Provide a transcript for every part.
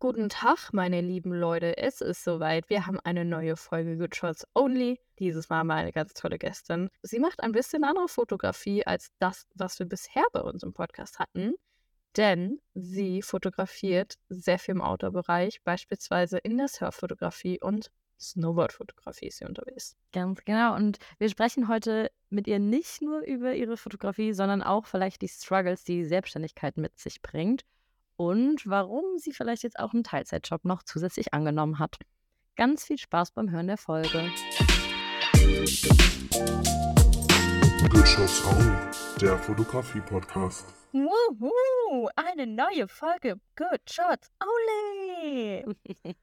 Guten Tag, meine lieben Leute. Es ist soweit. Wir haben eine neue Folge Good Shots Only. Dieses Mal mal eine ganz tolle Gästin. Sie macht ein bisschen andere Fotografie als das, was wir bisher bei uns im Podcast hatten. Denn sie fotografiert sehr viel im Outdoor-Bereich, beispielsweise in der Surffotografie und Snowboard-Fotografie ist sie unterwegs. Ganz genau. Und wir sprechen heute mit ihr nicht nur über ihre Fotografie, sondern auch vielleicht die Struggles, die, Selbstständigkeit mit sich bringt und warum sie vielleicht jetzt auch einen Teilzeitjob noch zusätzlich angenommen hat. Ganz viel Spaß beim Hören der Folge. Good Shots Only, der Fotografie-Podcast. Wuhu, eine neue Folge Good Shots Only.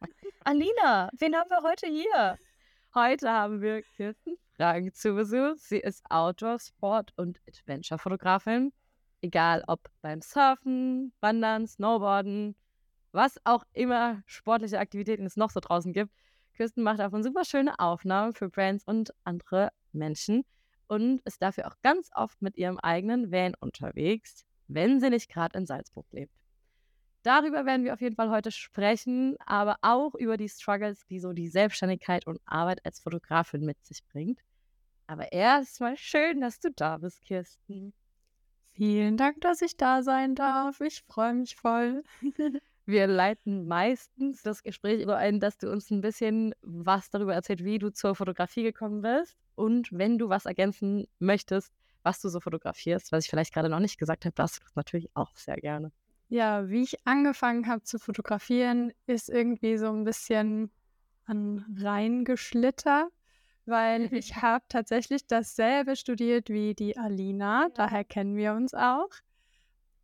Alina, wen haben wir heute hier? Heute haben wir Kirsten Frank zu Besuch. Sie ist Outdoor, Sport und Adventure-Fotografin egal ob beim Surfen, Wandern, Snowboarden, was auch immer sportliche Aktivitäten es noch so draußen gibt. Kirsten macht davon super schöne Aufnahmen für Brands und andere Menschen und ist dafür auch ganz oft mit ihrem eigenen Van unterwegs, wenn sie nicht gerade in Salzburg lebt. Darüber werden wir auf jeden Fall heute sprechen, aber auch über die Struggles, die so die Selbstständigkeit und Arbeit als Fotografin mit sich bringt. Aber erstmal schön, dass du da bist, Kirsten. Vielen Dank, dass ich da sein darf. Ich freue mich voll. Wir leiten meistens das Gespräch über ein, dass du uns ein bisschen was darüber erzählst, wie du zur Fotografie gekommen bist und wenn du was ergänzen möchtest, was du so fotografierst, was ich vielleicht gerade noch nicht gesagt habe, darfst du das natürlich auch sehr gerne. Ja, wie ich angefangen habe zu fotografieren, ist irgendwie so ein bisschen an reingeschlittert weil ich habe tatsächlich dasselbe studiert wie die Alina, daher kennen wir uns auch.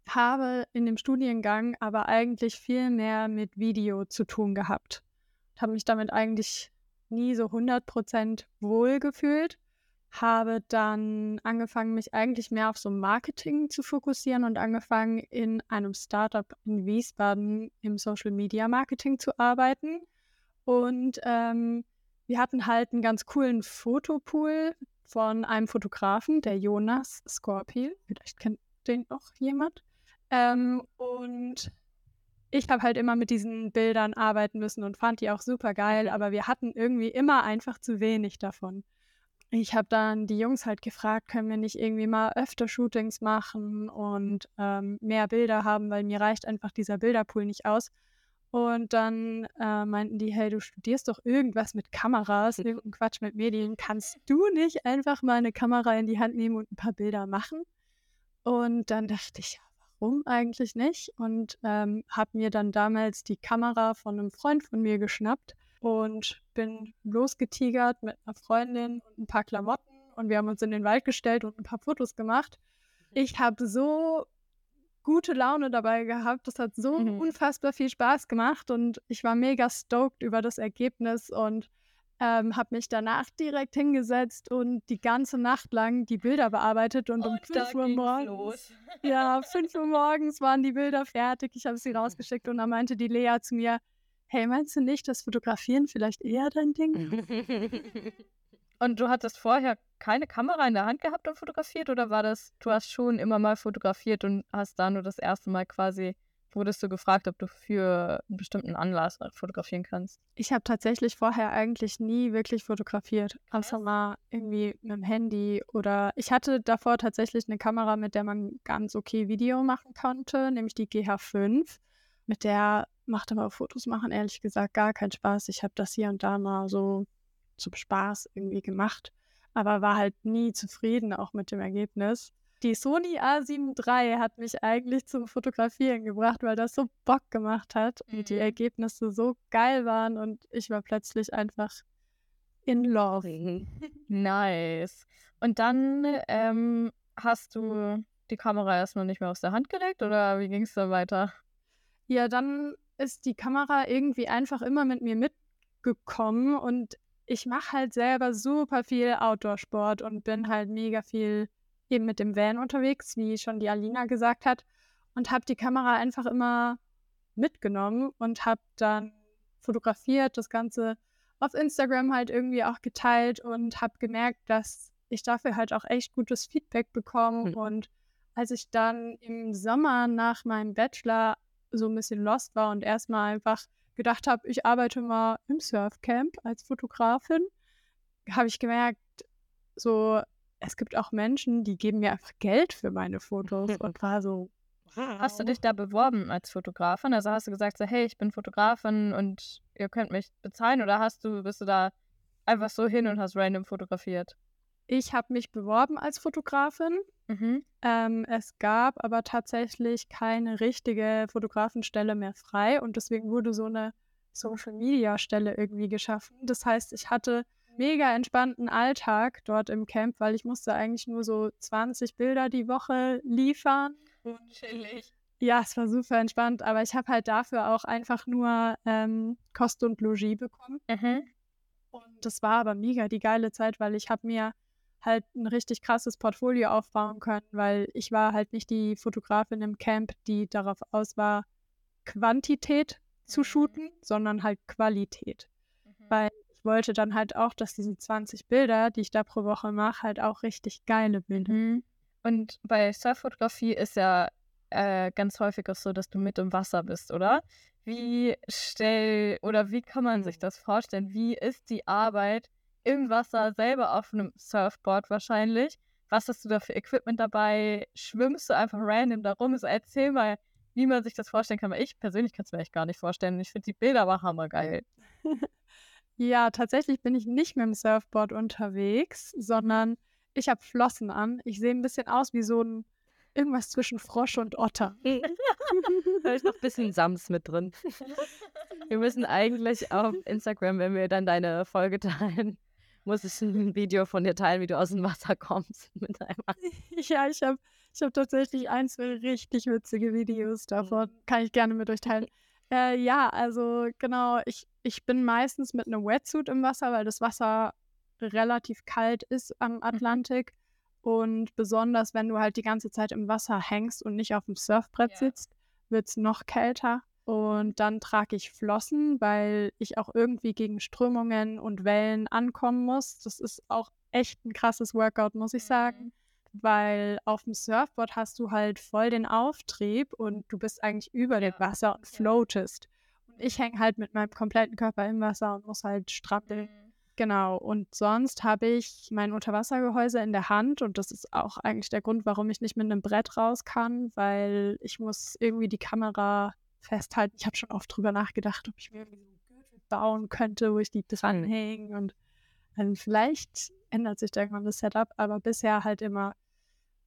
Habe in dem Studiengang aber eigentlich viel mehr mit Video zu tun gehabt. Habe mich damit eigentlich nie so 100% wohl gefühlt. Habe dann angefangen, mich eigentlich mehr auf so Marketing zu fokussieren und angefangen, in einem Startup in Wiesbaden im Social Media Marketing zu arbeiten. Und ähm, wir hatten halt einen ganz coolen Fotopool von einem Fotografen, der Jonas Scorpil. Vielleicht kennt den noch jemand. Ähm, und ich habe halt immer mit diesen Bildern arbeiten müssen und fand die auch super geil, aber wir hatten irgendwie immer einfach zu wenig davon. Ich habe dann die Jungs halt gefragt, können wir nicht irgendwie mal öfter Shootings machen und ähm, mehr Bilder haben, weil mir reicht einfach dieser Bilderpool nicht aus. Und dann äh, meinten die, hey, du studierst doch irgendwas mit Kameras, irgendeinen Quatsch mit Medien. Kannst du nicht einfach mal eine Kamera in die Hand nehmen und ein paar Bilder machen? Und dann dachte ich, ja, warum eigentlich nicht? Und ähm, habe mir dann damals die Kamera von einem Freund von mir geschnappt und bin losgetigert mit einer Freundin und ein paar Klamotten. Und wir haben uns in den Wald gestellt und ein paar Fotos gemacht. Ich habe so gute Laune dabei gehabt. Das hat so mhm. unfassbar viel Spaß gemacht und ich war mega stoked über das Ergebnis und ähm, habe mich danach direkt hingesetzt und die ganze Nacht lang die Bilder bearbeitet und, und um 5 Uhr morgens. Ja, 5 Uhr morgens waren die Bilder fertig. Ich habe sie rausgeschickt und dann meinte die Lea zu mir, hey, meinst du nicht, dass Fotografieren vielleicht eher dein Ding? Und du hattest vorher keine Kamera in der Hand gehabt und fotografiert oder war das, du hast schon immer mal fotografiert und hast da nur das erste Mal quasi, wurdest du gefragt, ob du für einen bestimmten Anlass fotografieren kannst? Ich habe tatsächlich vorher eigentlich nie wirklich fotografiert, außer mal irgendwie mit dem Handy oder ich hatte davor tatsächlich eine Kamera, mit der man ganz okay Video machen konnte, nämlich die GH5. Mit der macht aber Fotos machen ehrlich gesagt gar keinen Spaß. Ich habe das hier und da mal so zum Spaß irgendwie gemacht, aber war halt nie zufrieden auch mit dem Ergebnis. Die Sony A7 III hat mich eigentlich zum Fotografieren gebracht, weil das so Bock gemacht hat und die mhm. Ergebnisse so geil waren und ich war plötzlich einfach in love. Nice. Und dann ähm, hast du die Kamera erstmal nicht mehr aus der Hand gelegt oder wie ging es dann weiter? Ja, dann ist die Kamera irgendwie einfach immer mit mir mitgekommen und ich mache halt selber super viel Outdoor-Sport und bin halt mega viel eben mit dem Van unterwegs, wie schon die Alina gesagt hat, und habe die Kamera einfach immer mitgenommen und habe dann fotografiert, das Ganze auf Instagram halt irgendwie auch geteilt und habe gemerkt, dass ich dafür halt auch echt gutes Feedback bekomme. Mhm. Und als ich dann im Sommer nach meinem Bachelor so ein bisschen lost war und erstmal einfach gedacht habe, ich arbeite mal im Surfcamp als Fotografin, habe ich gemerkt, so, es gibt auch Menschen, die geben mir einfach Geld für meine Fotos und war so. Hast du dich da beworben als Fotografin? Also hast du gesagt, so, hey, ich bin Fotografin und ihr könnt mich bezahlen oder hast du, bist du da einfach so hin und hast random fotografiert? Ich habe mich beworben als Fotografin. Mhm. Ähm, es gab aber tatsächlich keine richtige Fotografenstelle mehr frei und deswegen wurde so eine Social Media Stelle irgendwie geschaffen. Das heißt, ich hatte mega entspannten Alltag dort im Camp, weil ich musste eigentlich nur so 20 Bilder die Woche liefern. Chillig. Ja, es war super entspannt, aber ich habe halt dafür auch einfach nur ähm, Kost und Logis bekommen. Mhm. Und das war aber mega die geile Zeit, weil ich habe mir halt ein richtig krasses Portfolio aufbauen können, weil ich war halt nicht die Fotografin im Camp, die darauf aus war, Quantität zu Mhm. shooten, sondern halt Qualität. Mhm. Weil ich wollte dann halt auch, dass diese 20 Bilder, die ich da pro Woche mache, halt auch richtig geile Bilder. Mhm. Und bei Surffotografie ist ja äh, ganz häufig auch so, dass du mit im Wasser bist, oder? Wie stell oder wie kann man sich das vorstellen? Wie ist die Arbeit im Wasser selber auf einem Surfboard wahrscheinlich? Was hast du da für Equipment dabei? Schwimmst du einfach random da rum? So, erzähl mal, wie man sich das vorstellen kann. Weil ich persönlich kann es mir echt gar nicht vorstellen. Ich finde die Bilder aber hammergeil. Ja, tatsächlich bin ich nicht mit dem Surfboard unterwegs, sondern ich habe Flossen an. Ich sehe ein bisschen aus wie so ein irgendwas zwischen Frosch und Otter. Da ist noch ein bisschen Sams mit drin. Wir müssen eigentlich auf Instagram, wenn wir dann deine Folge teilen, muss ich ein Video von dir teilen, wie du aus dem Wasser kommst mit einem Ja, ich habe ich hab tatsächlich ein, zwei richtig witzige Videos davon. Kann ich gerne mit euch teilen. Äh, ja, also genau, ich, ich bin meistens mit einem Wetsuit im Wasser, weil das Wasser relativ kalt ist am Atlantik. Und besonders, wenn du halt die ganze Zeit im Wasser hängst und nicht auf dem Surfbrett Ja. sitzt, wird es noch kälter. Und dann trage ich Flossen, weil ich auch irgendwie gegen Strömungen und Wellen ankommen muss. Das ist auch echt ein krasses Workout, muss ich sagen weil auf dem Surfboard hast du halt voll den Auftrieb und du bist eigentlich über dem Wasser und floatest. Und ich hänge halt mit meinem kompletten Körper im Wasser und muss halt strampeln. Genau. Und sonst habe ich mein Unterwassergehäuse in der Hand und das ist auch eigentlich der Grund, warum ich nicht mit einem Brett raus kann, weil ich muss irgendwie die Kamera festhalten. Ich habe schon oft drüber nachgedacht, ob ich mir irgendwie so einen Gürtel bauen könnte, wo ich die dranhänge und ähm, vielleicht ändert sich da irgendwann das Setup, aber bisher halt immer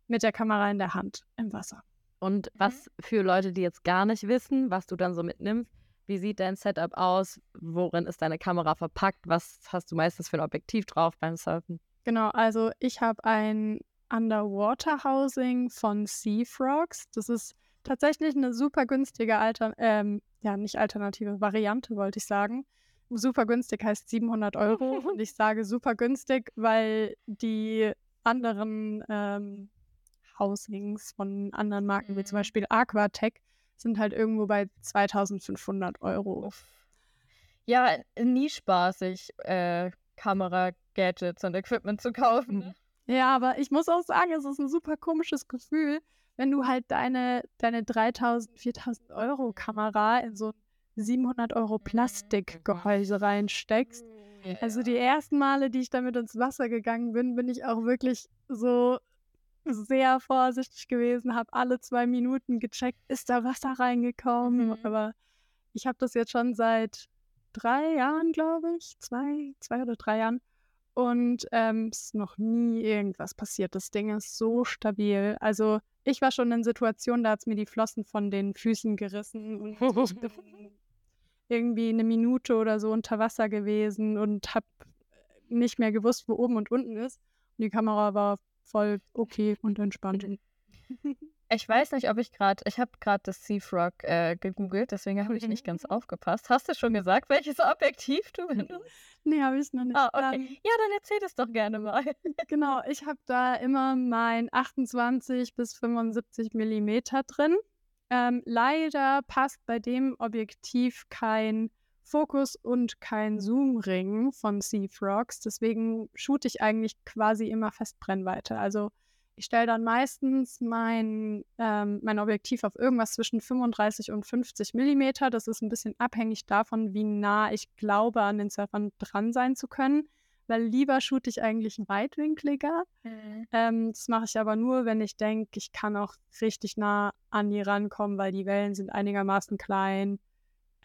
mit der Kamera in der Hand im Wasser. Und was für Leute, die jetzt gar nicht wissen, was du dann so mitnimmst, wie sieht dein Setup aus? Worin ist deine Kamera verpackt? Was hast du meistens für ein Objektiv drauf beim Surfen? Genau, also ich habe ein Underwater Housing von Sea Frogs. Das ist tatsächlich eine super günstige Alter ähm, ja, nicht alternative Variante, wollte ich sagen. Super günstig heißt 700 Euro und ich sage super günstig, weil die anderen ähm, Housings von anderen Marken, wie zum Mhm. Beispiel Aquatech, sind halt irgendwo bei 2500 Euro. Ja, nie spaßig, äh, Kamera-Gadgets und Equipment zu kaufen. Ne? Ja, aber ich muss auch sagen, es ist ein super komisches Gefühl, wenn du halt deine, deine 3000, 4000 Euro Kamera in so ein 700 Euro Plastikgehäuse reinsteckst. Also die ersten Male, die ich damit ins Wasser gegangen bin, bin ich auch wirklich so sehr vorsichtig gewesen, habe alle zwei Minuten gecheckt, ist da Wasser reingekommen. Mhm. Aber ich habe das jetzt schon seit drei Jahren, glaube ich, zwei, zwei oder drei Jahren. Und ähm, es ist noch nie irgendwas passiert. Das Ding ist so stabil. Also ich war schon in Situationen, da hat es mir die Flossen von den Füßen gerissen und ich bin irgendwie eine Minute oder so unter Wasser gewesen und habe nicht mehr gewusst, wo oben und unten ist. Und die Kamera war voll okay und entspannt. Ich weiß nicht, ob ich gerade, ich habe gerade das Seafrog äh, gegoogelt, deswegen habe ich nicht ganz aufgepasst. Hast du schon gesagt, welches Objektiv du benutzt? Nee, habe ich noch nicht. Ah, okay. Ähm, Ja, dann erzähl das doch gerne mal. Genau, ich habe da immer mein 28 bis 75 Millimeter drin. Ähm, leider passt bei dem Objektiv kein Fokus und kein Zoomring von Seafrogs. Deswegen shoote ich eigentlich quasi immer Festbrennweite. Also Ich stelle dann meistens mein, ähm, mein Objektiv auf irgendwas zwischen 35 und 50 Millimeter. Das ist ein bisschen abhängig davon, wie nah ich glaube, an den Surfern dran sein zu können. Weil lieber shoote ich eigentlich weitwinkliger. Mhm. Ähm, das mache ich aber nur, wenn ich denke, ich kann auch richtig nah an die rankommen, weil die Wellen sind einigermaßen klein.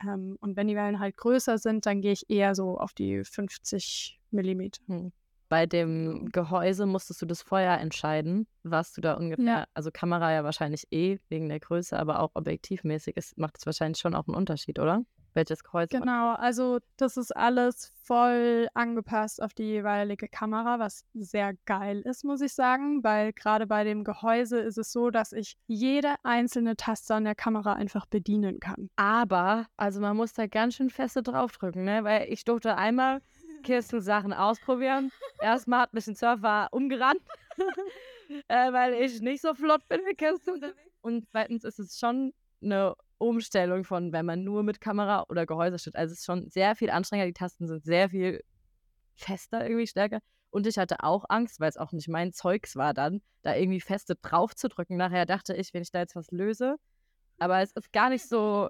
Ähm, und wenn die Wellen halt größer sind, dann gehe ich eher so auf die 50 Millimeter. Bei dem Gehäuse musstest du das vorher entscheiden, was du da ungefähr, Ja. also Kamera ja wahrscheinlich eh wegen der Größe, aber auch objektivmäßig ist, macht es wahrscheinlich schon auch einen Unterschied, oder? Welches Gehäuse? Genau, also das ist alles voll angepasst auf die jeweilige Kamera, was sehr geil ist, muss ich sagen, weil gerade bei dem Gehäuse ist es so, dass ich jede einzelne Taste an der Kamera einfach bedienen kann. Aber, also man muss da ganz schön feste draufdrücken, ne? Weil ich durfte einmal Kirsten Sachen ausprobieren. Erstmal hat mich ein Surfer umgerannt, äh, weil ich nicht so flott bin wie Kirsten. Und zweitens ist es schon eine Umstellung von, wenn man nur mit Kamera oder Gehäuse steht. Also es ist schon sehr viel anstrengender. Die Tasten sind sehr viel fester, irgendwie stärker. Und ich hatte auch Angst, weil es auch nicht mein Zeugs war dann, da irgendwie feste drauf zu drücken. Nachher dachte ich, wenn ich da jetzt was löse. Aber es ist gar nicht so,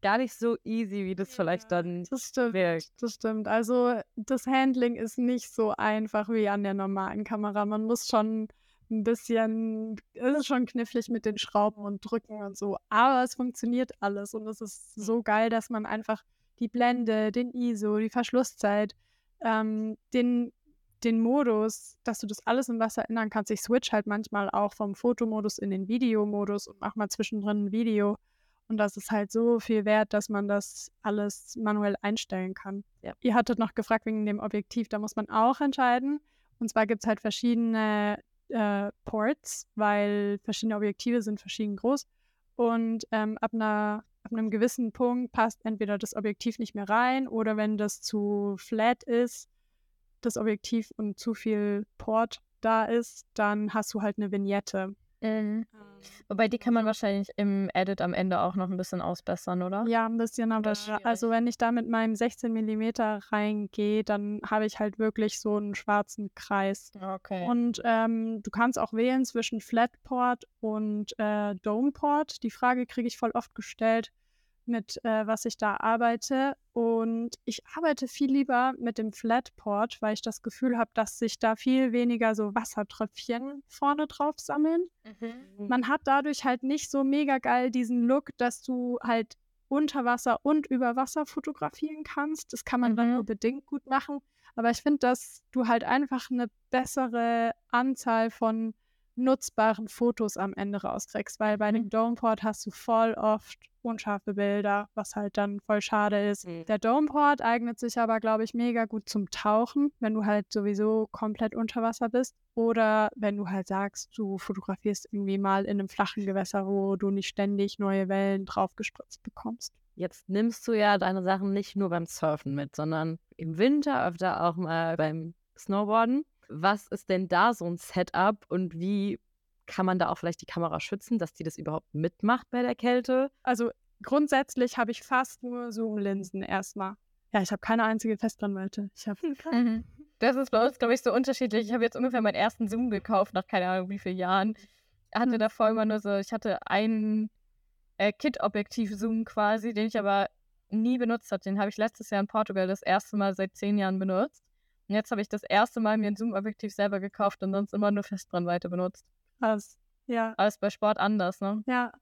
gar nicht so easy, wie das vielleicht dann Das stimmt. wirkt. Das stimmt. Also das Handling ist nicht so einfach wie an der normalen Kamera. Man muss schon ein bisschen, es ist schon knifflig mit den Schrauben und Drücken und so. Aber es funktioniert alles und es ist so geil, dass man einfach die Blende, den ISO, die Verschlusszeit, ähm, den, den Modus, dass du das alles im Wasser ändern kannst. Ich switch halt manchmal auch vom Fotomodus in den Videomodus und mach mal zwischendrin ein Video. Und das ist halt so viel wert, dass man das alles manuell einstellen kann. Ja. Ihr hattet noch gefragt wegen dem Objektiv, da muss man auch entscheiden. Und zwar gibt es halt verschiedene äh, Ports, weil verschiedene Objektive sind verschieden groß. Und ähm, ab, einer, ab einem gewissen Punkt passt entweder das Objektiv nicht mehr rein oder wenn das zu flat ist, das Objektiv und zu viel Port da ist, dann hast du halt eine Vignette. Mhm. Wobei die kann man wahrscheinlich im Edit am Ende auch noch ein bisschen ausbessern, oder? Ja, ein bisschen, aber also wenn ich da mit meinem 16 mm reingehe, dann habe ich halt wirklich so einen schwarzen Kreis. Okay. Und ähm, du kannst auch wählen zwischen Flatport und äh, Domeport. Die Frage kriege ich voll oft gestellt, mit äh, was ich da arbeite. Und ich arbeite viel lieber mit dem Flatport, weil ich das Gefühl habe, dass sich da viel weniger so Wassertröpfchen vorne drauf sammeln. Mhm. Man hat dadurch halt nicht so mega geil diesen Look, dass du halt unter Wasser und über Wasser fotografieren kannst. Das kann man dann Mhm. nur bedingt gut machen. Aber ich finde, dass du halt einfach eine bessere Anzahl von nutzbaren Fotos am Ende rauskriegst, weil bei dem Domeport hast du voll oft unscharfe Bilder, was halt dann voll schade ist. Mhm. Der Domeport eignet sich aber, glaube ich, mega gut zum Tauchen, wenn du halt sowieso komplett unter Wasser bist. Oder wenn du halt sagst, du fotografierst irgendwie mal in einem flachen Gewässer, wo du nicht ständig neue Wellen draufgespritzt bekommst. Jetzt nimmst du ja deine Sachen nicht nur beim Surfen mit, sondern im Winter öfter auch mal beim Snowboarden. Was ist denn da so ein Setup und wie kann man da auch vielleicht die Kamera schützen, dass die das überhaupt mitmacht bei der Kälte? Also grundsätzlich habe ich fast nur Zoom-Linsen erstmal. Ja, ich habe keine einzige Festbrennweite. Ich habe Mhm. Das ist bei uns, glaube ich, so unterschiedlich. Ich habe jetzt ungefähr meinen ersten Zoom gekauft, nach keine Ahnung wie vielen Jahren. Hatte Mhm. davor immer nur so, ich hatte einen äh, Kit-Objektiv-Zoom quasi, den ich aber nie benutzt habe. Den habe ich letztes Jahr in Portugal das erste Mal seit zehn Jahren benutzt. Und jetzt habe ich das erste Mal mir ein Zoom-Objektiv selber gekauft und sonst immer nur Festbrennweite benutzt. krass. Ja, Alles bei Sport anders, ne? Ja,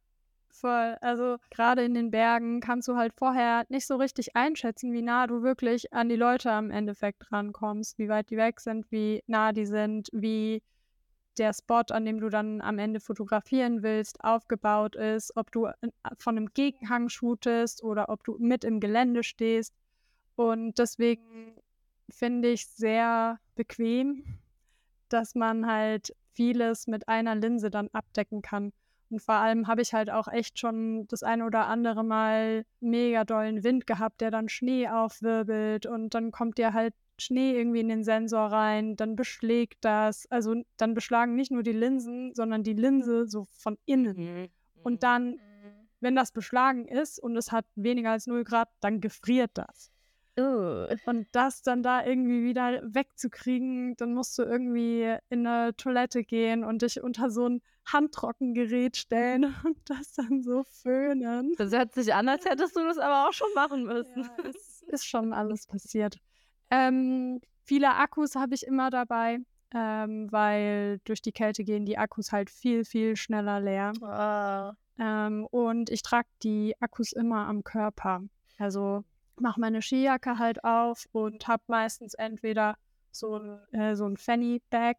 voll. Also gerade in den Bergen kannst du halt vorher nicht so richtig einschätzen, wie nah du wirklich an die Leute am Endeffekt rankommst, wie weit die weg sind, wie nah die sind, wie der Spot, an dem du dann am Ende fotografieren willst, aufgebaut ist, ob du in- von einem Gegenhang shootest oder ob du mit im Gelände stehst. Und deswegen finde ich sehr bequem, dass man halt vieles mit einer Linse dann abdecken kann. Und vor allem habe ich halt auch echt schon das ein oder andere Mal mega dollen Wind gehabt, der dann Schnee aufwirbelt und dann kommt dir halt Schnee irgendwie in den Sensor rein, dann beschlägt das. Also dann beschlagen nicht nur die Linsen, sondern die Linse so von innen. Und dann, wenn das beschlagen ist und es hat weniger als 0 Grad, dann gefriert das. Und das dann da irgendwie wieder wegzukriegen, dann musst du irgendwie in eine Toilette gehen und dich unter so ein Handtrockengerät stellen und das dann so föhnen. Das hört sich an, als hättest du das aber auch schon machen müssen. Ja, es ist schon alles passiert. Ähm, viele Akkus habe ich immer dabei, ähm, weil durch die Kälte gehen die Akkus halt viel, viel schneller leer. Ah. Ähm, und ich trage die Akkus immer am Körper. Also mache meine Skijacke halt auf und habe meistens entweder so ein, äh, so ein Fanny-Bag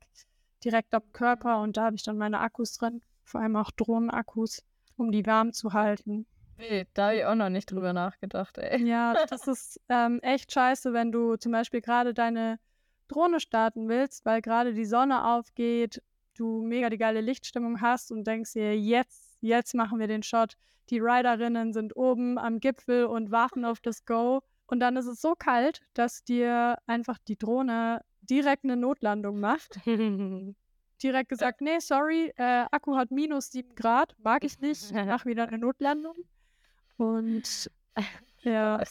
direkt am Körper und da habe ich dann meine Akkus drin, vor allem auch Drohnenakkus, um die warm zu halten. Wild, da habe ich auch noch nicht drüber nachgedacht, ey. Ja, das ist ähm, echt scheiße, wenn du zum Beispiel gerade deine Drohne starten willst, weil gerade die Sonne aufgeht, du mega die geile Lichtstimmung hast und denkst dir, jetzt, jetzt machen wir den Shot. Die Riderinnen sind oben am Gipfel und warten auf das Go. Und dann ist es so kalt, dass dir einfach die Drohne direkt eine Notlandung macht. direkt gesagt, nee, sorry, äh, Akku hat minus 7 Grad, mag ich nicht, mach wieder eine Notlandung. Und ja.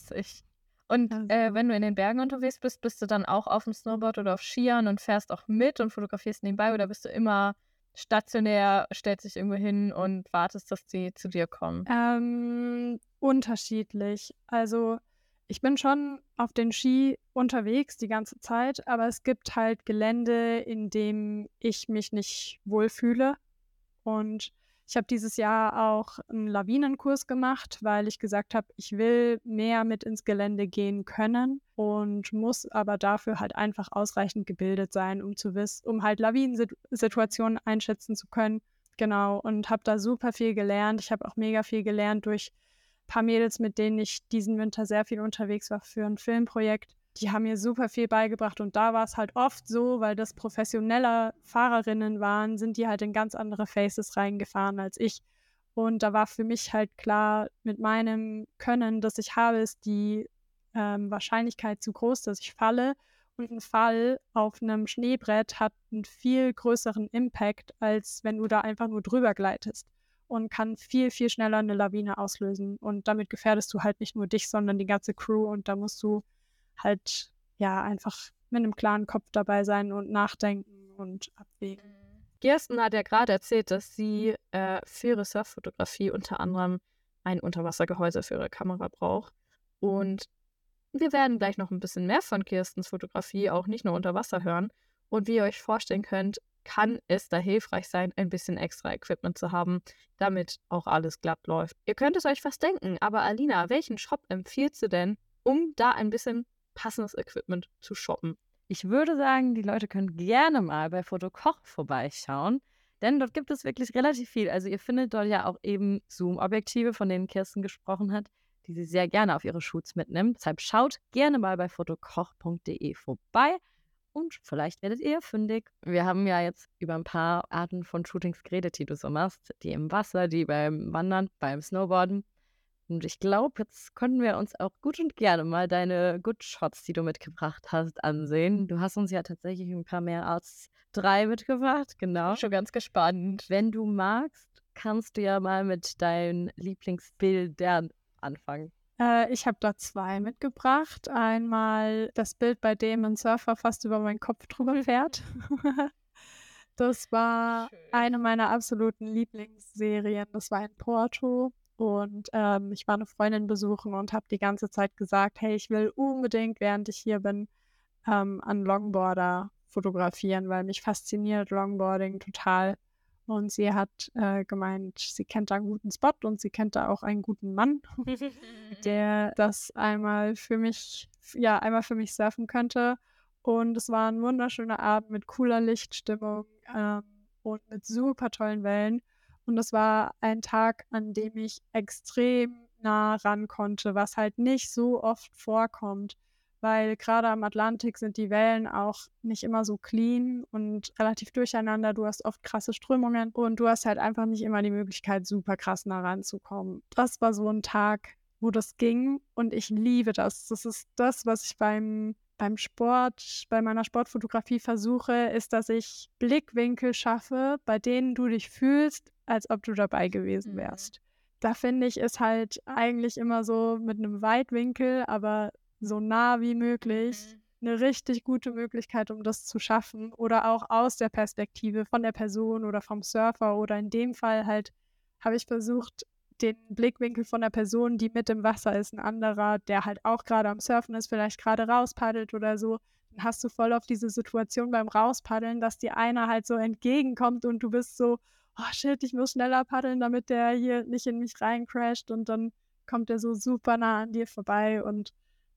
Und Also- äh, wenn du in den Bergen unterwegs bist, bist du dann auch auf dem Snowboard oder auf Skiern und fährst auch mit und fotografierst nebenbei oder bist du immer stationär, stellst dich irgendwo hin und wartest, dass die zu dir kommen? Ähm, unterschiedlich. Also ich bin schon auf den Ski unterwegs die ganze Zeit, aber es gibt halt Gelände, in dem ich mich nicht wohlfühle. Und ich habe dieses Jahr auch einen Lawinenkurs gemacht, weil ich gesagt habe, ich will mehr mit ins Gelände gehen können und muss aber dafür halt einfach ausreichend gebildet sein, um zu wissen, um halt Lawinensituationen einschätzen zu können. Genau, und habe da super viel gelernt. Ich habe auch mega viel gelernt durch ein paar Mädels, mit denen ich diesen Winter sehr viel unterwegs war für ein Filmprojekt. Die haben mir super viel beigebracht und da war es halt oft so, weil das professionelle Fahrerinnen waren, sind die halt in ganz andere Faces reingefahren als ich. Und da war für mich halt klar, mit meinem Können, das ich habe, ist die ähm, Wahrscheinlichkeit zu groß, dass ich falle. Und ein Fall auf einem Schneebrett hat einen viel größeren Impact, als wenn du da einfach nur drüber gleitest. Und kann viel, viel schneller eine Lawine auslösen. Und damit gefährdest du halt nicht nur dich, sondern die ganze Crew. Und da musst du halt ja einfach mit einem klaren Kopf dabei sein und nachdenken und abwägen. Kirsten hat ja gerade erzählt, dass sie äh, für ihre Surffotografie unter anderem ein Unterwassergehäuse für ihre Kamera braucht. Und wir werden gleich noch ein bisschen mehr von Kirstens Fotografie, auch nicht nur unter Wasser hören. Und wie ihr euch vorstellen könnt, kann es da hilfreich sein, ein bisschen extra Equipment zu haben, damit auch alles glatt läuft. Ihr könnt es euch fast denken, aber Alina, welchen Shop empfiehlst du denn, um da ein bisschen passendes Equipment zu shoppen? Ich würde sagen, die Leute können gerne mal bei Fotokoch vorbeischauen, denn dort gibt es wirklich relativ viel. Also ihr findet dort ja auch eben Zoom-Objektive, von denen Kirsten gesprochen hat, die sie sehr gerne auf ihre Shoots mitnimmt. Deshalb schaut gerne mal bei fotokoch.de vorbei und vielleicht werdet ihr fündig. Wir haben ja jetzt über ein paar Arten von Shootings geredet, die du so machst. Die im Wasser, die beim Wandern, beim Snowboarden. Und ich glaube, jetzt können wir uns auch gut und gerne mal deine Good Shots, die du mitgebracht hast, ansehen. Du hast uns ja tatsächlich ein paar mehr als drei mitgebracht, genau. Schon ganz gespannt. Wenn du magst, kannst du ja mal mit deinen Lieblingsbildern anfangen. Äh, ich habe da zwei mitgebracht. Einmal das Bild, bei dem ein Surfer fast über meinen Kopf drüber fährt. das war Schön. eine meiner absoluten Lieblingsserien. Das war in Porto. Und ähm, ich war eine Freundin besuchen und habe die ganze Zeit gesagt, hey, ich will unbedingt, während ich hier bin, ähm, an Longboarder fotografieren, weil mich fasziniert Longboarding total. Und sie hat äh, gemeint, sie kennt da einen guten Spot und sie kennt da auch einen guten Mann, der das einmal für mich, ja, einmal für mich surfen könnte. Und es war ein wunderschöner Abend mit cooler Lichtstimmung ähm, und mit super tollen Wellen. Und es war ein Tag, an dem ich extrem nah ran konnte, was halt nicht so oft vorkommt, weil gerade am Atlantik sind die Wellen auch nicht immer so clean und relativ durcheinander. Du hast oft krasse Strömungen und du hast halt einfach nicht immer die Möglichkeit, super krass nah ranzukommen. Das war so ein Tag, wo das ging und ich liebe das. Das ist das, was ich beim beim Sport, bei meiner Sportfotografie versuche, ist, dass ich Blickwinkel schaffe, bei denen du dich fühlst, als ob du dabei gewesen Mhm. wärst. Da finde ich, ist halt eigentlich immer so mit einem Weitwinkel, aber so nah wie möglich. Mhm. Eine richtig gute Möglichkeit, um das zu schaffen. Oder auch aus der Perspektive von der Person oder vom Surfer. Oder in dem Fall halt habe ich versucht, den Blickwinkel von der Person, die mit im Wasser ist, ein anderer, der halt auch gerade am Surfen ist, vielleicht gerade rauspaddelt oder so, dann hast du voll auf diese Situation beim Rauspaddeln, dass dir einer halt so entgegenkommt und du bist so, oh shit, ich muss schneller paddeln, damit der hier nicht in mich reincrasht. Und dann kommt er so super nah an dir vorbei. Und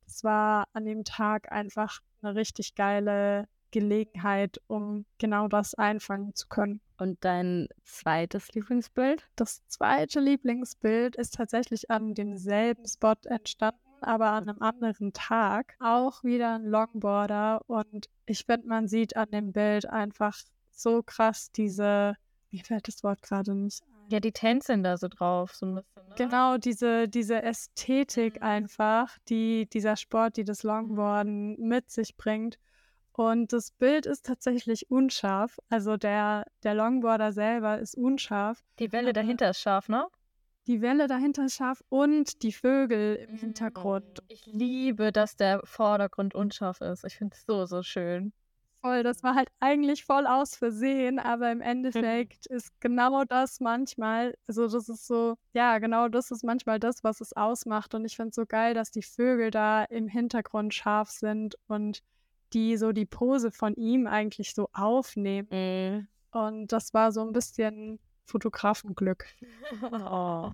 es war an dem Tag einfach eine richtig geile Gelegenheit, um genau das einfangen zu können. Und dein zweites Lieblingsbild? Das zweite Lieblingsbild ist tatsächlich an demselben Spot entstanden, aber an einem anderen Tag. Auch wieder ein Longboarder und ich finde, man sieht an dem Bild einfach so krass diese, mir fällt das Wort gerade nicht. Ja, die tänzeln da so drauf, so ein bisschen. Ne? Genau, diese, diese Ästhetik Mhm. einfach, die dieser Sport, die das Longboarden mit sich bringt. Und das Bild ist tatsächlich unscharf. Also der, der Longboarder selber ist unscharf. Die Welle dahinter ist scharf, ne? Die Welle dahinter ist scharf und die Vögel im Hintergrund. Ich liebe, dass der Vordergrund unscharf ist. Ich finde es so, so schön. Voll, das war halt eigentlich voll aus Versehen, aber im Endeffekt ist genau das manchmal, also das ist so, ja, genau das ist manchmal das, was es ausmacht. Und ich finde es so geil, dass die Vögel da im Hintergrund scharf sind und die so die Pose von ihm eigentlich so aufnehmen. Und das war so ein bisschen Fotografenglück. Oh.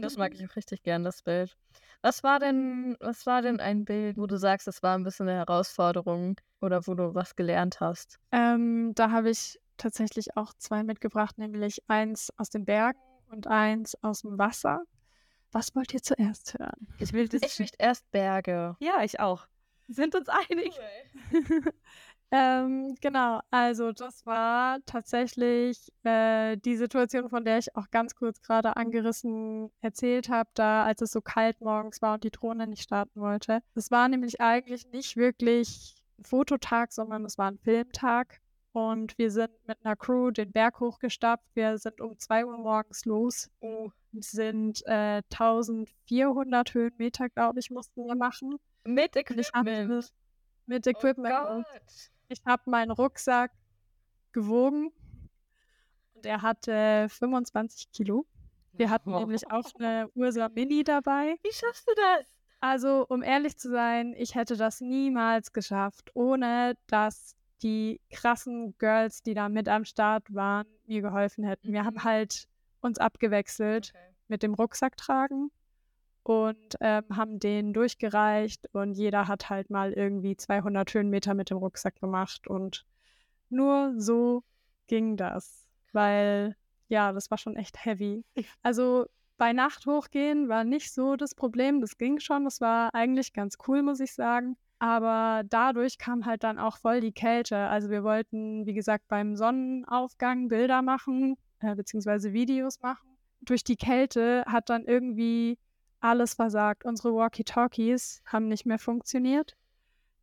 Das mag ich auch richtig gern, das Bild. Was war denn, was war denn ein Bild, wo du sagst, es war ein bisschen eine Herausforderung oder wo du was gelernt hast? Ähm, da habe ich tatsächlich auch zwei mitgebracht, nämlich eins aus den Bergen und eins aus dem Wasser. Was wollt ihr zuerst hören? Ich will das. Ich möchte erst Berge. ja, ich auch. Sind uns einig. ähm, genau, also das war tatsächlich äh, die Situation, von der ich auch ganz kurz gerade angerissen erzählt habe, da als es so kalt morgens war und die Drohne nicht starten wollte. Es war nämlich eigentlich nicht wirklich ein Fototag, sondern es war ein Filmtag. Und wir sind mit einer Crew den Berg hochgestapft. Wir sind um 2 Uhr morgens los. und sind äh, 1400 Höhenmeter, glaube ich, mussten wir machen. Mit Und ich Equipment. mit Oh Equipment Gott. ich habe meinen Rucksack gewogen und er hatte 25 Kilo. Wir hatten nämlich auch eine Ursa Mini dabei. Wie schaffst du das? Also, um ehrlich zu sein, ich hätte das niemals geschafft, ohne dass die krassen Girls, die da mit am Start waren, mir geholfen hätten. Wir Mhm. haben halt uns abgewechselt mit dem Rucksack tragen und ähm, haben den durchgereicht und jeder hat halt mal irgendwie 200 Höhenmeter mit dem Rucksack gemacht und nur so ging das, weil ja, das war schon echt heavy. Also bei Nacht hochgehen war nicht so das Problem, das ging schon, das war eigentlich ganz cool, muss ich sagen. Aber dadurch kam halt dann auch voll die Kälte. Also wir wollten, wie gesagt, beim Sonnenaufgang Bilder machen, äh, beziehungsweise Videos machen. Durch die Kälte hat dann irgendwie alles versagt. Unsere Walkie-Talkies haben nicht mehr funktioniert,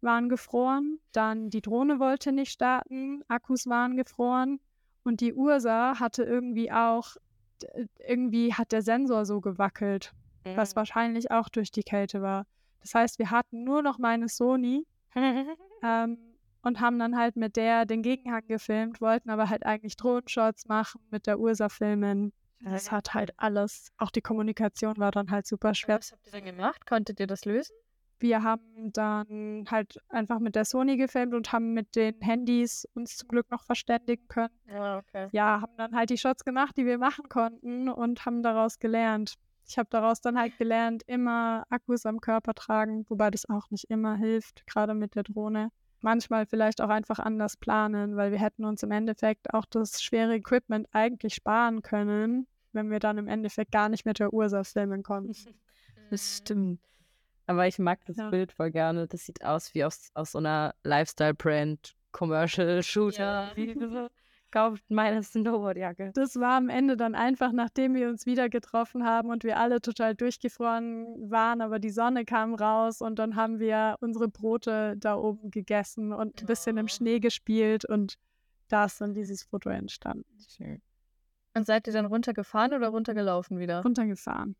waren gefroren. Dann die Drohne wollte nicht starten, Akkus waren gefroren. Und die Ursa hatte irgendwie auch, irgendwie hat der Sensor so gewackelt, was wahrscheinlich auch durch die Kälte war. Das heißt, wir hatten nur noch meine Sony ähm, und haben dann halt mit der den Gegenhang gefilmt, wollten aber halt eigentlich Drohnenshots machen, mit der Ursa filmen. Das hat halt alles, auch die Kommunikation war dann halt super schwer. Was habt ihr denn gemacht? Konntet ihr das lösen? Wir haben dann halt einfach mit der Sony gefilmt und haben mit den Handys uns zum Glück noch verständigen können. Ja, okay. Ja, haben dann halt die Shots gemacht, die wir machen konnten und haben daraus gelernt. Ich habe daraus dann halt gelernt, immer Akkus am Körper tragen, wobei das auch nicht immer hilft, gerade mit der Drohne. Manchmal vielleicht auch einfach anders planen, weil wir hätten uns im Endeffekt auch das schwere Equipment eigentlich sparen können, wenn wir dann im Endeffekt gar nicht mit der Ursa filmen konnten. Das stimmt. Aber ich mag das Ja. Bild voll gerne. Das sieht aus wie aus, aus so einer Lifestyle-Brand, Commercial-Shooter. Ja. Kauft meine Snowboardjacke. Das war am Ende dann einfach, nachdem wir uns wieder getroffen haben und wir alle total durchgefroren waren, aber die Sonne kam raus und dann haben wir unsere Brote da oben gegessen und ein bisschen im. Schnee gespielt und da ist dann dieses Foto entstanden. Und seid ihr dann runtergefahren oder runtergelaufen wieder? Runtergefahren.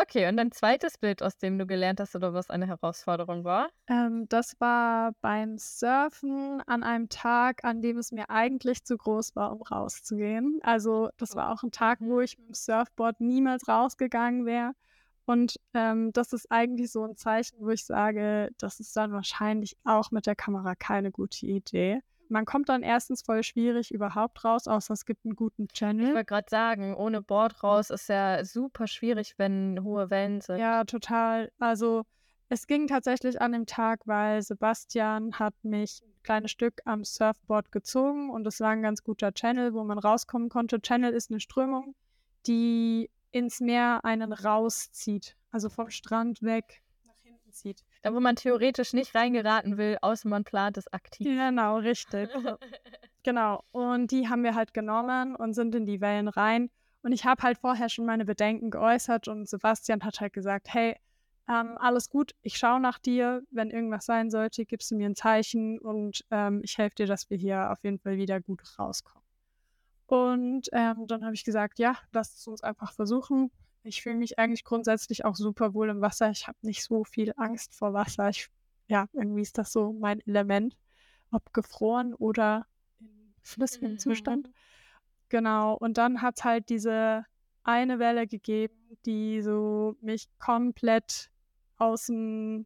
Okay, und dein zweites Bild, aus dem du gelernt hast oder was eine Herausforderung war? Ähm, das war beim Surfen an einem Tag, an dem es mir eigentlich zu groß war, um rauszugehen. Also das war auch ein Tag, wo ich mit dem Surfboard niemals rausgegangen wäre. Und ähm, das ist eigentlich so ein Zeichen, wo ich sage, das ist dann wahrscheinlich auch mit der Kamera keine gute Idee man kommt dann erstens voll schwierig überhaupt raus, außer es gibt einen guten Channel. Ich wollte gerade sagen, ohne Board raus ist ja super schwierig, wenn hohe Wellen sind. Ja, total. Also es ging tatsächlich an dem Tag, weil Sebastian hat mich ein kleines Stück am Surfboard gezogen und es war ein ganz guter Channel, wo man rauskommen konnte. Channel ist eine Strömung, die ins Meer einen rauszieht, also vom Strand weg zieht. Da, wo man theoretisch nicht reingeraten will, außer man plant es aktiv. Genau, richtig. genau. Und die haben wir halt genommen und sind in die Wellen rein. Und ich habe halt vorher schon meine Bedenken geäußert und Sebastian hat halt gesagt, hey, ähm, alles gut, ich schaue nach dir. Wenn irgendwas sein sollte, gibst du mir ein Zeichen und ähm, ich helfe dir, dass wir hier auf jeden Fall wieder gut rauskommen. Und ähm, dann habe ich gesagt, ja, lass es uns einfach versuchen. Ich fühle mich eigentlich grundsätzlich auch super wohl im Wasser. Ich habe nicht so viel Angst vor Wasser. Ich, ja, irgendwie ist das so mein Element, ob gefroren oder in flüssigem mhm. Zustand. Genau. Und dann hat es halt diese eine Welle gegeben, die so mich komplett aus dem,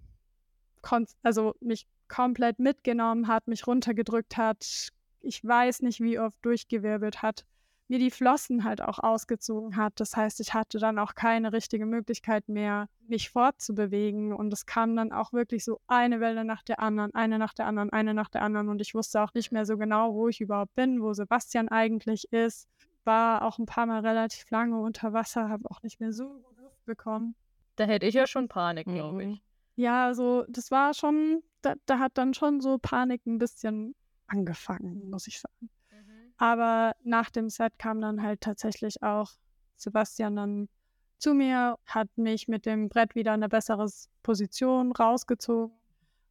Kon also mich komplett mitgenommen hat, mich runtergedrückt hat. Ich weiß nicht, wie oft durchgewirbelt hat mir die Flossen halt auch ausgezogen hat. Das heißt, ich hatte dann auch keine richtige Möglichkeit mehr, mich fortzubewegen. Und es kam dann auch wirklich so eine Welle nach der anderen, eine nach der anderen, eine nach der anderen. Und ich wusste auch nicht mehr so genau, wo ich überhaupt bin, wo Sebastian eigentlich ist. War auch ein paar Mal relativ lange unter Wasser, habe auch nicht mehr so gut Luft bekommen. Da hätte ich ja schon Panik, glaube ich. Ja, also das war schon, da, da hat dann schon so Panik ein bisschen angefangen, muss ich sagen. Aber nach dem Set kam dann halt tatsächlich auch Sebastian dann zu mir, hat mich mit dem Brett wieder in eine bessere Position rausgezogen.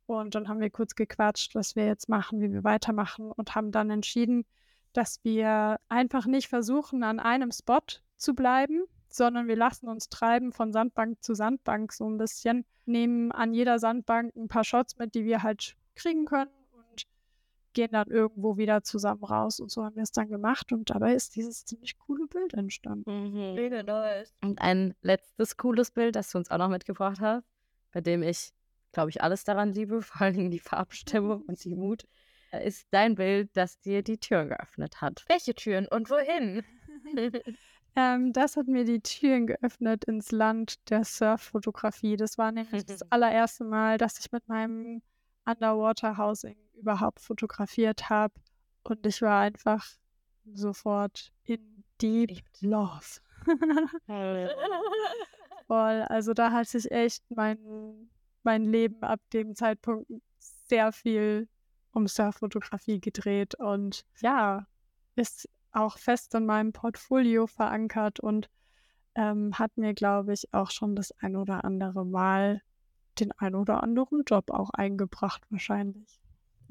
Und dann haben wir kurz gequatscht, was wir jetzt machen, wie wir weitermachen und haben dann entschieden, dass wir einfach nicht versuchen, an einem Spot zu bleiben, sondern wir lassen uns treiben von Sandbank zu Sandbank so ein bisschen, nehmen an jeder Sandbank ein paar Shots mit, die wir halt kriegen können gehen dann irgendwo wieder zusammen raus und so haben wir es dann gemacht und dabei ist dieses ziemlich coole Bild entstanden. Mhm. Mega nice. Und ein letztes cooles Bild, das du uns auch noch mitgebracht hast, bei dem ich, glaube ich, alles daran liebe, vor allem die Farbstimmung und die Mut, äh, ist dein Bild, das dir die Türen geöffnet hat. Welche Türen und wohin? ähm, das hat mir die Türen geöffnet ins Land der Surffotografie. Das war nämlich das allererste Mal, dass ich mit meinem Underwater Housing überhaupt fotografiert habe. Und ich war einfach sofort in deep love. Voll. Also da hat sich echt mein, mein Leben ab dem Zeitpunkt sehr viel um Surffotografie gedreht und ja, ist auch fest in meinem Portfolio verankert und ähm, hat mir, glaube ich, auch schon das ein oder andere Mal den ein oder anderen Job auch eingebracht, wahrscheinlich.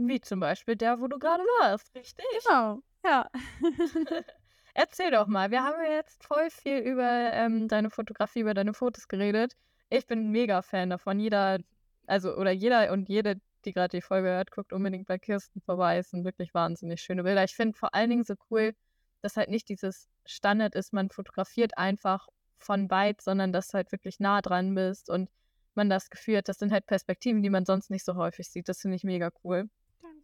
Wie zum Beispiel der, wo du gerade warst, richtig? Genau, ja. Erzähl doch mal, wir haben ja jetzt voll viel über ähm, deine Fotografie, über deine Fotos geredet. Ich bin mega Fan davon. Jeder, also oder jeder und jede, die gerade die Folge hört, guckt unbedingt bei Kirsten vorbei. Es sind wirklich wahnsinnig schöne Bilder. Ich finde vor allen Dingen so cool, dass halt nicht dieses Standard ist, man fotografiert einfach von weit, sondern dass du halt wirklich nah dran bist und man das Gefühl hat, das sind halt Perspektiven, die man sonst nicht so häufig sieht. Das finde ich mega cool.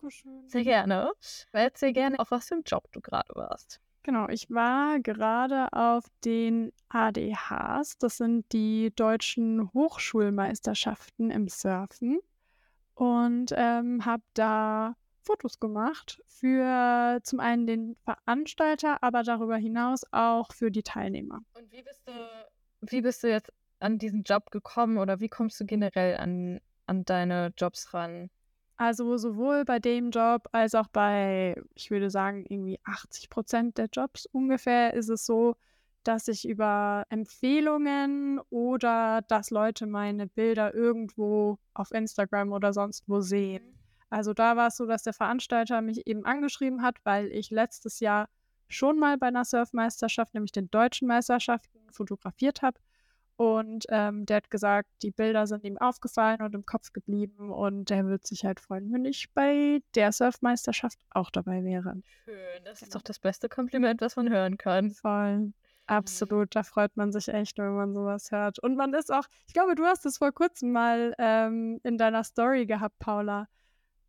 Dankeschön. Sehr gerne. Erzähl gerne, auf was für einem Job du gerade warst. Genau, ich war gerade auf den ADHs. Das sind die deutschen Hochschulmeisterschaften im Surfen. Und ähm, habe da Fotos gemacht für zum einen den Veranstalter, aber darüber hinaus auch für die Teilnehmer. Und wie bist du, wie bist du jetzt an diesen Job gekommen oder wie kommst du generell an, an deine Jobs ran? Also sowohl bei dem Job als auch bei, ich würde sagen, irgendwie 80 Prozent der Jobs ungefähr ist es so, dass ich über Empfehlungen oder dass Leute meine Bilder irgendwo auf Instagram oder sonst wo sehen. Mhm. Also da war es so, dass der Veranstalter mich eben angeschrieben hat, weil ich letztes Jahr schon mal bei einer Surfmeisterschaft, nämlich den deutschen Meisterschaften, fotografiert habe Und ähm, der hat gesagt, die Bilder sind ihm aufgefallen und im Kopf geblieben und der wird sich halt freuen, wenn ich bei der Surfmeisterschaft auch dabei wäre. Schön, das ist doch das beste Kompliment, was man hören kann. Voll. Absolut, da freut man sich echt, wenn man sowas hört. Und man ist auch, ich glaube, du hast es vor kurzem mal ähm, in deiner Story gehabt, Paula.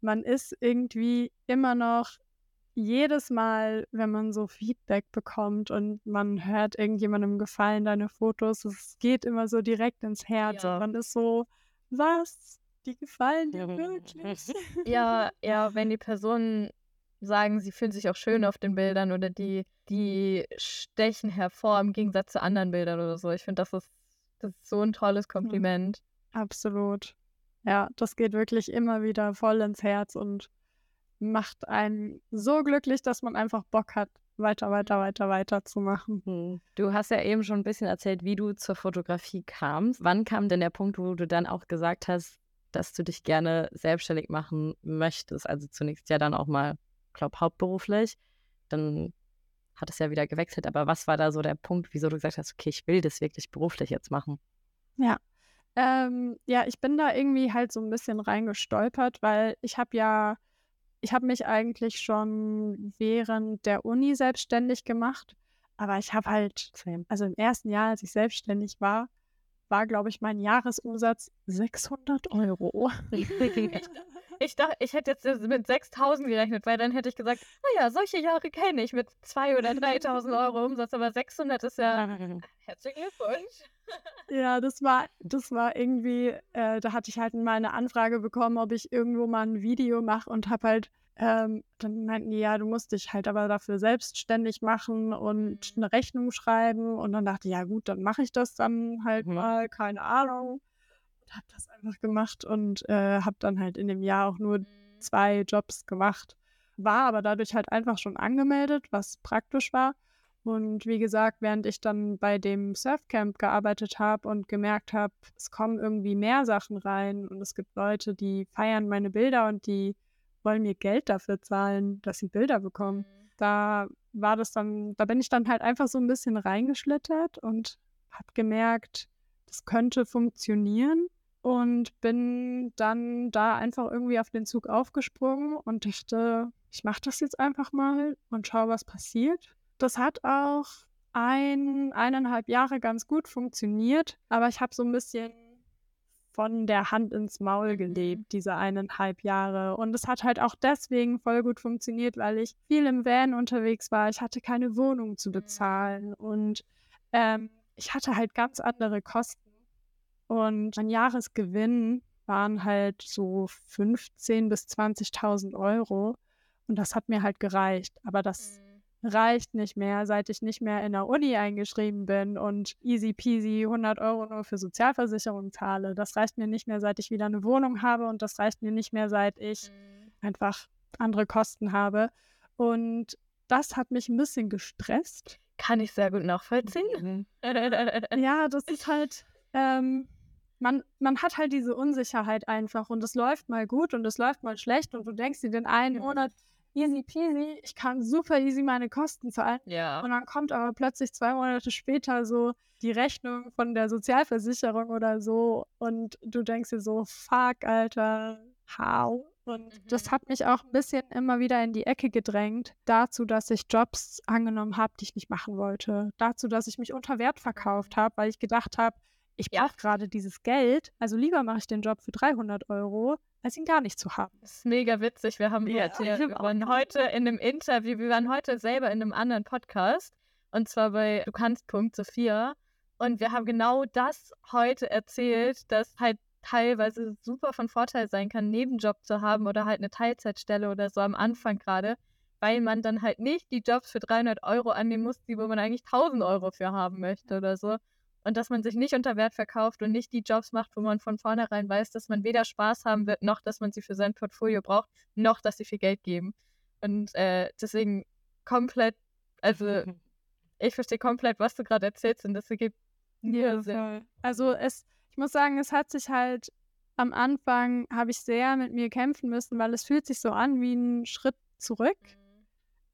Man ist irgendwie immer noch jedes Mal, wenn man so Feedback bekommt und man hört irgendjemandem gefallen deine Fotos, es geht immer so direkt ins Herz. Ja. Und man ist so, was? Die gefallen dir wirklich? Ja, ja, wenn die Personen sagen, sie fühlen sich auch schön auf den Bildern oder die, die stechen hervor im Gegensatz zu anderen Bildern oder so. Ich finde, das ist, das ist so ein tolles Kompliment. Absolut. Ja, das geht wirklich immer wieder voll ins Herz und macht einen so glücklich, dass man einfach Bock hat, weiter, weiter, weiter, weiter zu machen. Hm. Du hast ja eben schon ein bisschen erzählt, wie du zur Fotografie kamst. Wann kam denn der Punkt, wo du dann auch gesagt hast, dass du dich gerne selbstständig machen möchtest? Also zunächst ja dann auch mal, glaube hauptberuflich. Dann hat es ja wieder gewechselt. Aber was war da so der Punkt, wieso du gesagt hast, okay, ich will das wirklich beruflich jetzt machen? Ja. Ähm, ja, ich bin da irgendwie halt so ein bisschen reingestolpert, weil ich habe ja, ich habe mich eigentlich schon während der Uni selbstständig gemacht, aber ich habe halt, also im ersten Jahr, als ich selbstständig war, war, glaube ich, mein Jahresumsatz 600 Euro. Ich dachte, ich hätte jetzt mit 6000 gerechnet, weil dann hätte ich gesagt, naja, solche Jahre kenne ich mit 2.000 oder 3.000 Euro Umsatz, aber 600 ist ja. Herzlichen Glückwunsch. Ja, das war, das war irgendwie, äh, da hatte ich halt mal eine Anfrage bekommen, ob ich irgendwo mal ein Video mache und habe halt, ähm, dann meinten die, ja, du musst dich halt aber dafür selbstständig machen und eine Rechnung schreiben. Und dann dachte ich, ja gut, dann mache ich das dann halt Mhm. mal, keine Ahnung. Habe das einfach gemacht und äh, habe dann halt in dem Jahr auch nur zwei Jobs gemacht. War aber dadurch halt einfach schon angemeldet, was praktisch war. Und wie gesagt, während ich dann bei dem Surfcamp gearbeitet habe und gemerkt habe, es kommen irgendwie mehr Sachen rein und es gibt Leute, die feiern meine Bilder und die wollen mir Geld dafür zahlen, dass sie Bilder bekommen. Da war das dann, da bin ich dann halt einfach so ein bisschen reingeschlittert und habe gemerkt, das könnte funktionieren und bin dann da einfach irgendwie auf den Zug aufgesprungen und dachte, ich mache das jetzt einfach mal und schau, was passiert. Das hat auch ein, eineinhalb Jahre ganz gut funktioniert, aber ich habe so ein bisschen von der Hand ins Maul gelebt, diese eineinhalb Jahre. Und es hat halt auch deswegen voll gut funktioniert, weil ich viel im Van unterwegs war. Ich hatte keine Wohnung zu bezahlen und ähm, ich hatte halt ganz andere Kosten. Und mein Jahresgewinn waren halt so 15.000 bis 20.000 Euro. Und das hat mir halt gereicht. Aber das reicht nicht mehr, seit ich nicht mehr in der Uni eingeschrieben bin und easy peasy 100 Euro nur für Sozialversicherung zahle. Das reicht mir nicht mehr, seit ich wieder eine Wohnung habe und das reicht mir nicht mehr, seit ich einfach andere Kosten habe. Und das hat mich ein bisschen gestresst. Kann ich sehr gut nachvollziehen. Mhm. Ja, das ist halt, ähm, man, man hat halt diese Unsicherheit einfach und es läuft mal gut und es läuft mal schlecht und du denkst dir den einen Monat, easy peasy, ich kann super easy meine Kosten zahlen. Ja. Und dann kommt aber plötzlich zwei Monate später so die Rechnung von der Sozialversicherung oder so und du denkst dir so, fuck, Alter, how? Und Mhm. das hat mich auch ein bisschen immer wieder in die Ecke gedrängt, dazu, dass ich Jobs angenommen habe, die ich nicht machen wollte. Dazu, dass ich mich unter Wert verkauft habe, weil ich gedacht habe, ich Ja. brauche gerade dieses Geld, also lieber mache ich den Job für 300 Euro, als ihn gar nicht zu haben. Das ist mega witzig. Wir haben Ja, heute, das wir waren heute in einem Interview, wir waren heute selber in einem anderen Podcast und zwar bei Du kannst Punkt Sophia und wir haben genau das heute erzählt, dass halt teilweise super von Vorteil sein kann, einen Nebenjob zu haben oder halt eine Teilzeitstelle oder so am Anfang gerade, weil man dann halt nicht die Jobs für 300 Euro annehmen muss, die wo man eigentlich 1000 Euro für haben möchte oder so. Und dass man sich nicht unter Wert verkauft und nicht die Jobs macht, wo man von vornherein weiß, dass man weder Spaß haben wird, noch dass man sie für sein Portfolio braucht, noch dass sie viel Geld geben. Und äh, deswegen komplett, also ich verstehe komplett, was du gerade erzählst und das ergibt mir Sinn. voll. Also es, ich muss sagen, es hat sich halt am Anfang habe ich sehr mit mir kämpfen müssen, weil es fühlt sich so an wie ein Schritt zurück.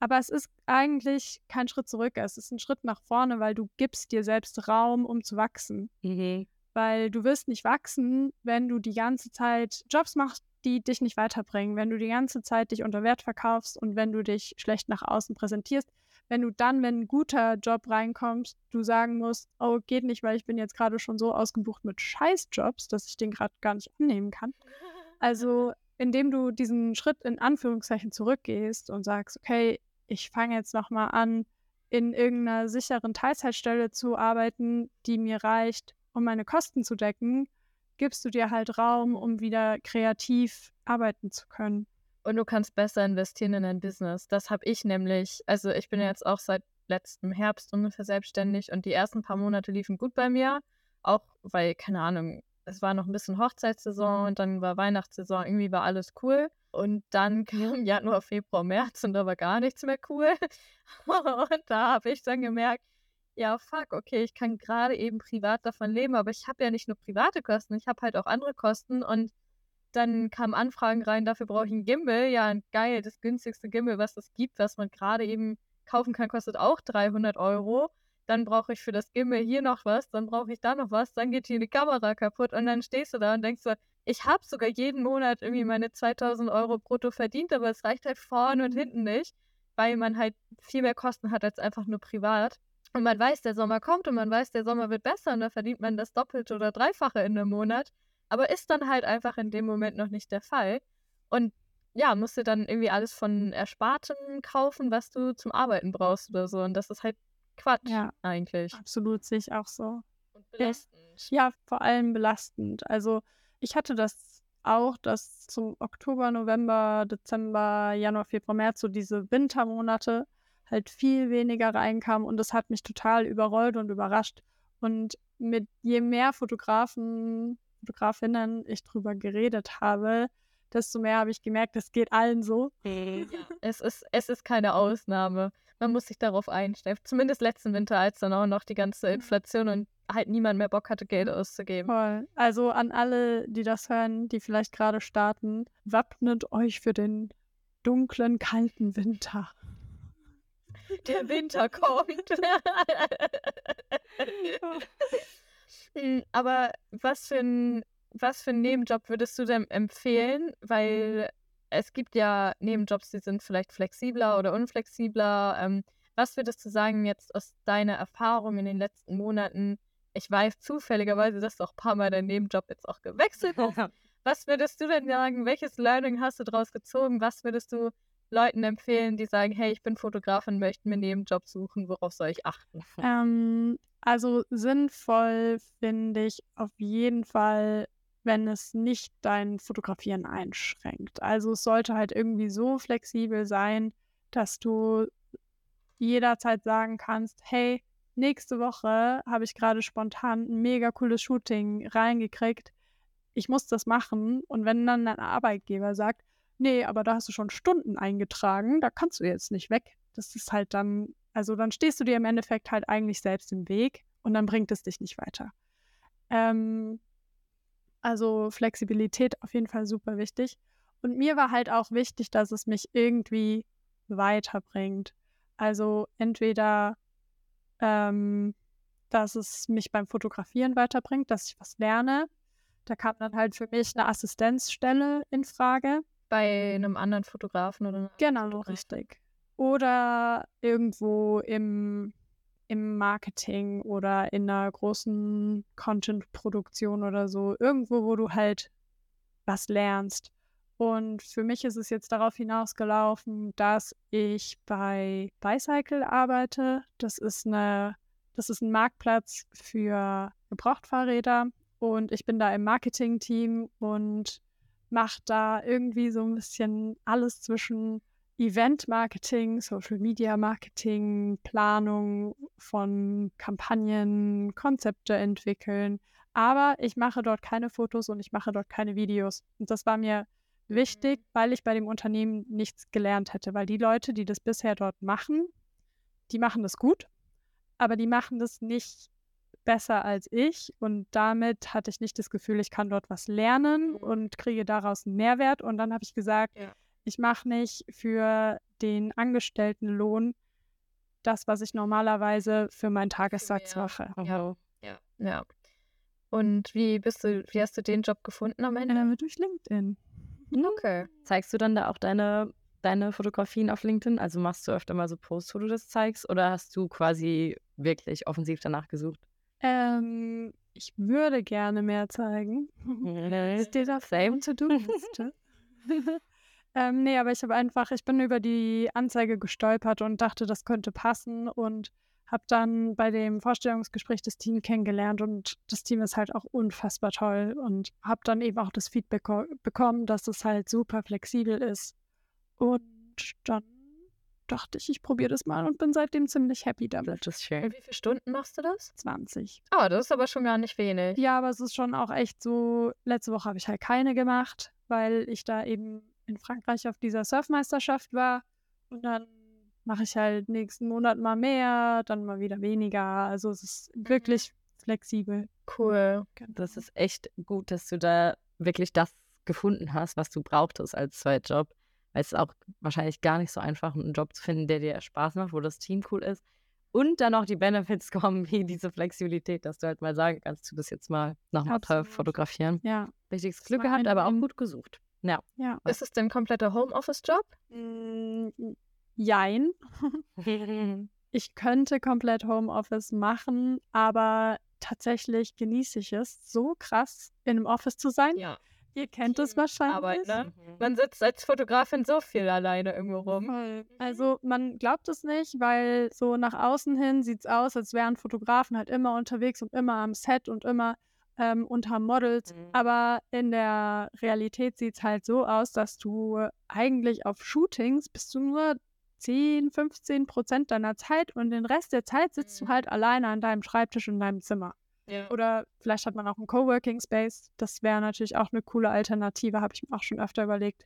Aber es ist eigentlich kein Schritt zurück, es ist ein Schritt nach vorne, weil du gibst dir selbst Raum, um zu wachsen. Mhm. Weil du wirst nicht wachsen, wenn du die ganze Zeit Jobs machst, die dich nicht weiterbringen, wenn du die ganze Zeit dich unter Wert verkaufst und wenn du dich schlecht nach außen präsentierst, wenn du dann, wenn ein guter Job reinkommt, du sagen musst, oh, geht nicht, weil ich bin jetzt gerade schon so ausgebucht mit Scheißjobs, dass ich den gerade gar nicht annehmen kann. Also, indem du diesen Schritt in Anführungszeichen zurückgehst und sagst, okay, ich fange jetzt nochmal an, in irgendeiner sicheren Teilzeitstelle zu arbeiten, die mir reicht, um meine Kosten zu decken, gibst du dir halt Raum, um wieder kreativ arbeiten zu können. Und du kannst besser investieren in dein Business. Das habe ich nämlich. Also ich bin jetzt auch seit letztem Herbst ungefähr selbstständig und die ersten paar Monate liefen gut bei mir. Auch weil, keine Ahnung, es war noch ein bisschen Hochzeitssaison und dann war Weihnachtssaison, irgendwie war alles cool. Und dann kam Januar, Februar, März und da war gar nichts mehr cool. und da habe ich dann gemerkt, ja, fuck, okay, ich kann gerade eben privat davon leben, aber ich habe ja nicht nur private Kosten, ich habe halt auch andere Kosten und dann kamen Anfragen rein, dafür brauche ich ein Gimbal. Ja, geil, das günstigste Gimbal, was es gibt, was man gerade eben kaufen kann, kostet auch 300 Euro. Dann brauche ich für das Gimbal hier noch was, dann brauche ich da noch was, dann geht hier die Kamera kaputt und dann stehst du da und denkst so, ich habe sogar jeden Monat irgendwie meine 2000 Euro brutto verdient, aber es reicht halt vorne und hinten nicht, weil man halt viel mehr Kosten hat als einfach nur privat. Und man weiß, der Sommer kommt und man weiß, der Sommer wird besser und da verdient man das Doppelte oder Dreifache in einem Monat. Aber ist dann halt einfach in dem Moment noch nicht der Fall. Und ja, musst du dann irgendwie alles von Erspartem kaufen, was du zum Arbeiten brauchst oder so. Und das ist halt Quatsch Ja, eigentlich. absolut sehe ich auch so. Und belastend. Ja, vor allem belastend. Also ich hatte das auch, dass zum Oktober, November, Dezember, Januar, Februar, März, so diese Wintermonate halt viel weniger reinkam und das hat mich total überrollt und überrascht. Und mit je mehr Fotografen, Fotografinnen ich drüber geredet habe, desto mehr habe ich gemerkt, es geht allen so. Ja, es ist, es ist keine Ausnahme. Man muss sich darauf einstellen. Zumindest letzten Winter, als dann auch noch die ganze Inflation und halt niemand mehr Bock hatte, Geld auszugeben. Voll. Also an alle, die das hören, die vielleicht gerade starten, wappnet euch für den dunklen, kalten Winter. Der Winter kommt. Hm, Aber was für ein was für einen Nebenjob würdest du denn empfehlen? Weil es gibt ja Nebenjobs, die sind vielleicht flexibler oder unflexibler. Ähm, was würdest du sagen jetzt aus deiner Erfahrung in den letzten Monaten? Ich weiß zufälligerweise, dass du auch ein paar Mal deinen Nebenjob jetzt auch gewechselt hast. Was würdest du denn sagen? Welches Learning hast du daraus gezogen? Was würdest du Leuten empfehlen, die sagen, hey, ich bin Fotografin, möchte mir einen Nebenjob suchen, worauf soll ich achten? Ähm, also sinnvoll finde ich auf jeden Fall, wenn es nicht dein Fotografieren einschränkt. Also es sollte halt irgendwie so flexibel sein, dass du jederzeit sagen kannst, hey, nächste Woche habe ich gerade spontan ein mega cooles Shooting reingekriegt. Ich muss das machen. Und wenn dann dein Arbeitgeber sagt, nee, aber da hast du schon Stunden eingetragen, da kannst du jetzt nicht weg. Das ist halt dann, also dann stehst du dir im Endeffekt halt eigentlich selbst im Weg und dann bringt es dich nicht weiter. Ähm, also Flexibilität auf jeden Fall super wichtig. Und mir war halt auch wichtig, dass es mich irgendwie weiterbringt. Also entweder, ähm, dass es mich beim Fotografieren weiterbringt, dass ich was lerne. Da kam dann halt für mich eine Assistenzstelle in Frage. Bei einem anderen Fotografen oder Genau, Fotografin. richtig. Oder irgendwo im, im Marketing oder in einer großen Content-Produktion oder so. Irgendwo, wo du halt was lernst. Und für mich ist es jetzt darauf hinausgelaufen, dass ich bei Bicycle arbeite. Das ist eine, das ist ein Marktplatz für Gebrauchtfahrräder. Und ich bin da im Marketing-Team und mache da irgendwie so ein bisschen alles zwischen Event-Marketing, Social-Media-Marketing, Planung von Kampagnen, Konzepte entwickeln. Aber ich mache dort keine Fotos und ich mache dort keine Videos. Und das war mir wichtig, weil ich bei dem Unternehmen nichts gelernt hätte, weil die Leute, die das bisher dort machen, die machen das gut, aber die machen das nicht besser als ich und damit hatte ich nicht das Gefühl, ich kann dort was lernen und kriege daraus einen Mehrwert und dann habe ich gesagt, Ja. Ich mache nicht für den Angestelltenlohn das, was ich normalerweise für meinen Tagessatz mache. Ja. Ja. Ja. Und wie bist du, wie hast du den Job gefunden am Ende? Äh, durch LinkedIn. Okay. Zeigst du dann da auch deine, deine Fotografien auf LinkedIn? Also machst du öfter mal so Posts, wo du das zeigst? Oder hast du quasi wirklich offensiv danach gesucht? Ähm, ich würde gerne mehr zeigen. Steht auf Same. To-Do-Liste. ähm, nee, aber ich habe einfach, ich bin über die Anzeige gestolpert und dachte, das könnte passen und habe dann bei dem Vorstellungsgespräch das Team kennengelernt und das Team ist halt auch unfassbar toll und habe dann eben auch das Feedback ko- bekommen, dass es halt super flexibel ist. Und dann dachte ich, ich probiere das mal und bin seitdem ziemlich happy damit. Das ist schön. Und wie viele Stunden machst du das? 20. Ah, das ist aber schon gar nicht wenig. Ja, aber es ist schon auch echt so, letzte Woche habe ich halt keine gemacht, weil ich da eben in Frankreich auf dieser Surfmeisterschaft war. Und dann mache ich halt nächsten Monat mal mehr, dann mal wieder weniger. Also es ist wirklich flexibel. Cool. Das ist echt gut, dass du da wirklich das gefunden hast, was du brauchtest als Zweitjob. Weil es ist auch wahrscheinlich gar nicht so einfach, einen Job zu finden, der dir Spaß macht, wo das Team cool ist. Und dann auch die Benefits kommen, wie diese Flexibilität, dass du halt mal sagen kannst, du bist jetzt mal nach Absolut. fotografieren. Ja. Richtiges Das Glück gehabt, aber auch gut gesucht. Ja. Ja. Ist es denn ein kompletter Homeoffice-Job? Mm, Jein. Ich könnte komplett Homeoffice machen, aber tatsächlich genieße ich es so krass, in einem Office zu sein. Ja. Ihr kennt es wahrscheinlich. Arbeit, ne? Man sitzt als Fotografin so viel alleine irgendwo rum. Voll. Also man glaubt es nicht, weil so nach außen hin sieht es aus, als wären Fotografen halt immer unterwegs und immer am Set und immer ähm, unter Models. Mhm. Aber in der Realität sieht es halt so aus, dass du eigentlich auf Shootings bist du nur 10, 15 Prozent deiner Zeit und den Rest der Zeit sitzt du Mhm. halt alleine an deinem Schreibtisch in deinem Zimmer. Ja. Oder vielleicht hat man auch einen Coworking Space. Das wäre natürlich auch eine coole Alternative, habe ich mir auch schon öfter überlegt.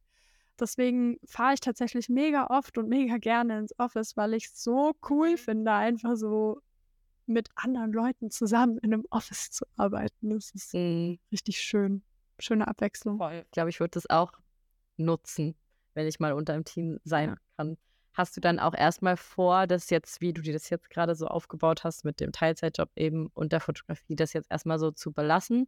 Deswegen fahre ich tatsächlich mega oft und mega gerne ins Office, weil ich es so cool Mhm. finde, einfach so mit anderen Leuten zusammen in einem Office zu arbeiten. Das ist Mhm. richtig schön. Schöne Abwechslung. Ich glaube, ich würde das auch nutzen, wenn ich mal unter einem Team sein Ja. kann. Hast du dann auch erstmal vor, das jetzt, wie du dir das jetzt gerade so aufgebaut hast mit dem Teilzeitjob eben und der Fotografie, das jetzt erstmal so zu belassen?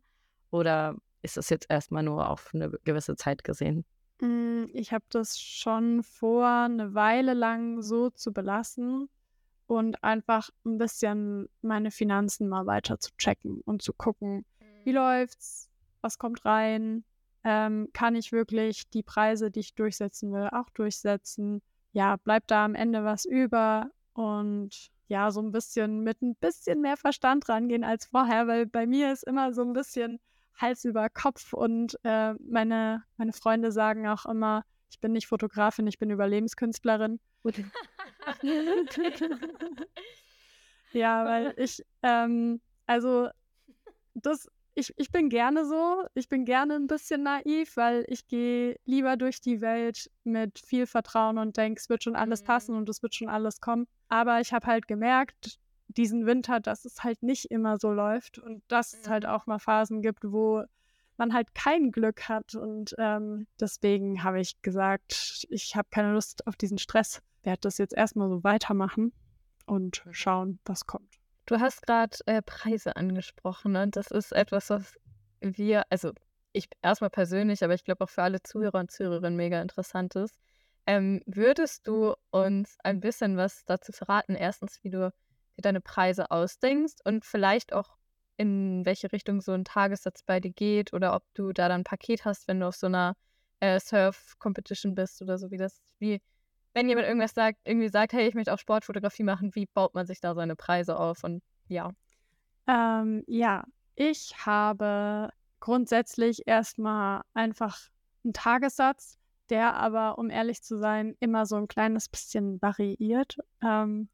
Oder ist das jetzt erstmal nur auf eine gewisse Zeit gesehen? Mm, Ich habe das schon vor, eine Weile lang so zu belassen und einfach ein bisschen meine Finanzen mal weiter zu checken und zu gucken, wie läuft's, was kommt rein, ähm, kann ich wirklich die Preise, die ich durchsetzen will, auch durchsetzen. Ja, bleibt da am Ende was über und ja, so ein bisschen mit ein bisschen mehr Verstand rangehen als vorher, weil bei mir ist immer so ein bisschen Hals über Kopf und äh, meine, meine Freunde sagen auch immer, ich bin nicht Fotografin, ich bin Überlebenskünstlerin. ja, weil ich, ähm, also das, ich, ich bin gerne so, ich bin gerne ein bisschen naiv, weil ich gehe lieber durch die Welt mit viel Vertrauen und denke, es wird schon alles Mhm. passen und es wird schon alles kommen. Aber ich habe halt gemerkt, diesen Winter, dass es halt nicht immer so läuft und dass es halt Mhm. auch mal Phasen gibt, wo man halt kein Glück hat. Und ähm, deswegen habe ich gesagt, ich habe keine Lust auf diesen Stress. Werde das jetzt erstmal so weitermachen und schauen, was kommt. Du hast gerade äh, Preise angesprochen und das ist etwas, was wir, also ich erstmal persönlich, aber ich glaube auch für alle Zuhörer und Zuhörerinnen mega interessant ist. Ähm, würdest du uns ein bisschen was dazu verraten? Erstens, wie du dir deine Preise ausdenkst und vielleicht auch in welche Richtung so ein Tagessatz bei dir geht oder ob du da dann ein Paket hast, wenn du auf so einer äh, Surf-Competition bist oder so wie das, wie, wenn jemand irgendwas sagt, irgendwie sagt, hey, ich möchte auch Sportfotografie machen, wie baut man sich da seine Preise auf? Und ja. Ähm, ja, ich habe grundsätzlich erstmal einfach einen Tagessatz, der aber, um ehrlich zu sein, immer so ein kleines bisschen variiert. Ähm,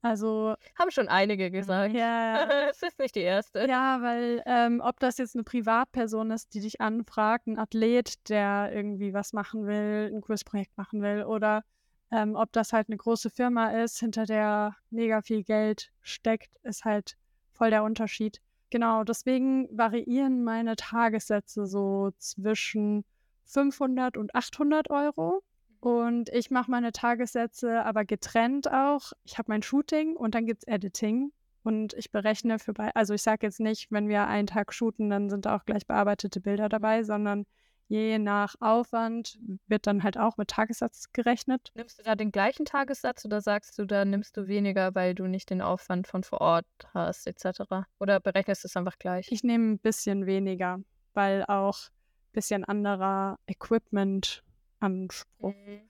also, Haben schon einige gesagt. ja, es ist nicht die erste. Ja, weil ähm, ob das jetzt eine Privatperson ist, die dich anfragt, ein Athlet, der irgendwie was machen will, ein cooles Projekt machen will, oder ähm, ob das halt eine große Firma ist, hinter der mega viel Geld steckt, ist halt voll der Unterschied. Genau, deswegen variieren meine Tagessätze so zwischen 500 und 800 Euro. Und ich mache meine Tagessätze aber getrennt auch. Ich habe mein Shooting und dann gibt es Editing. Und ich berechne für bei, also ich sage jetzt nicht, wenn wir einen Tag shooten, dann sind da auch gleich bearbeitete Bilder dabei, sondern je nach Aufwand wird dann halt auch mit Tagessatz gerechnet. Nimmst du da den gleichen Tagessatz oder sagst du, da nimmst du weniger, weil du nicht den Aufwand von vor Ort hast, etc.? Oder berechnest du es einfach gleich? Ich nehme ein bisschen weniger, weil auch ein bisschen anderer Equipment-Anspruch. Mhm.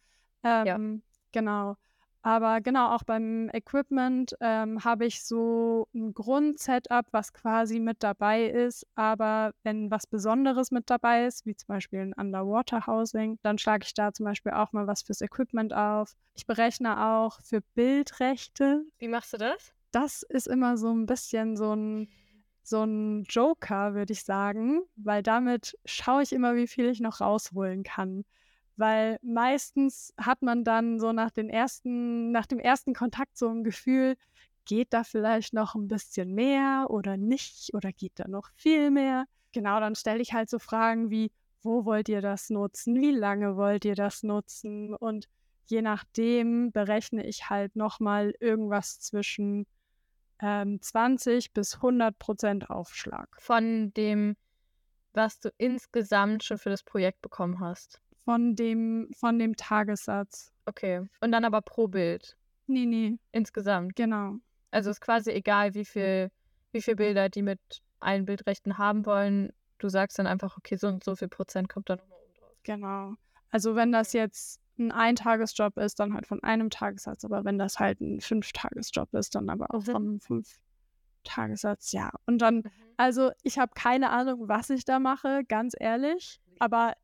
Ähm, ja. Genau. Aber genau, auch beim Equipment ähm, habe ich so ein Grundsetup, was quasi mit dabei ist. Aber wenn was Besonderes mit dabei ist, wie zum Beispiel ein Underwater Housing, dann schlage ich da zum Beispiel auch mal was fürs Equipment auf. Ich berechne auch für Bildrechte. Wie machst du das? Das ist immer so ein bisschen so ein so ein Joker, würde ich sagen, weil damit schaue ich immer, wie viel ich noch rausholen kann weil meistens hat man dann so nach, den ersten, nach dem ersten Kontakt so ein Gefühl, geht da vielleicht noch ein bisschen mehr oder nicht oder geht da noch viel mehr? Genau, dann stelle ich halt so Fragen wie, wo wollt ihr das nutzen? Wie lange wollt ihr das nutzen? Und je nachdem berechne ich halt nochmal irgendwas zwischen ähm, 20 bis 100 Prozent Aufschlag. Von dem, was du insgesamt schon für das Projekt bekommen hast von dem, von dem Tagessatz. Okay. Und dann aber pro Bild. Nee, nee. Insgesamt. Genau. Also ist quasi egal, wie viel, wie viel Bilder die mit allen Bildrechten haben wollen. Du sagst dann einfach, okay, so und so viel Prozent kommt da nochmal oben drauf. Genau. Also wenn das jetzt ein Eintagesjob ist, dann halt von einem Tagessatz, aber wenn das halt ein Fünftagesjob ist, dann aber auch mhm. von fünf Tagessatz, ja. Und dann, mhm. also ich habe keine Ahnung, was ich da mache, ganz ehrlich. Aber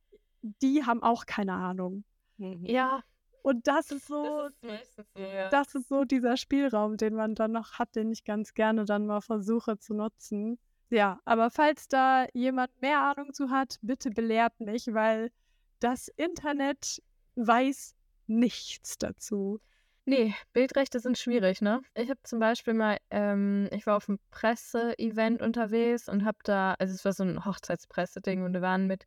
die haben auch keine Ahnung. Mhm. Ja. Und das ist so, das ist, so, ja. das ist so dieser Spielraum, den man dann noch hat, den ich ganz gerne dann mal versuche zu nutzen. Ja, aber falls da jemand mehr Ahnung zu hat, bitte belehrt mich, weil das Internet weiß nichts dazu. Nee, Bildrechte sind schwierig, ne? Ich habe zum Beispiel mal, ähm, ich war auf einem Presse-Event unterwegs und habe da, also es war so ein Hochzeitspresse-Ding und wir waren mit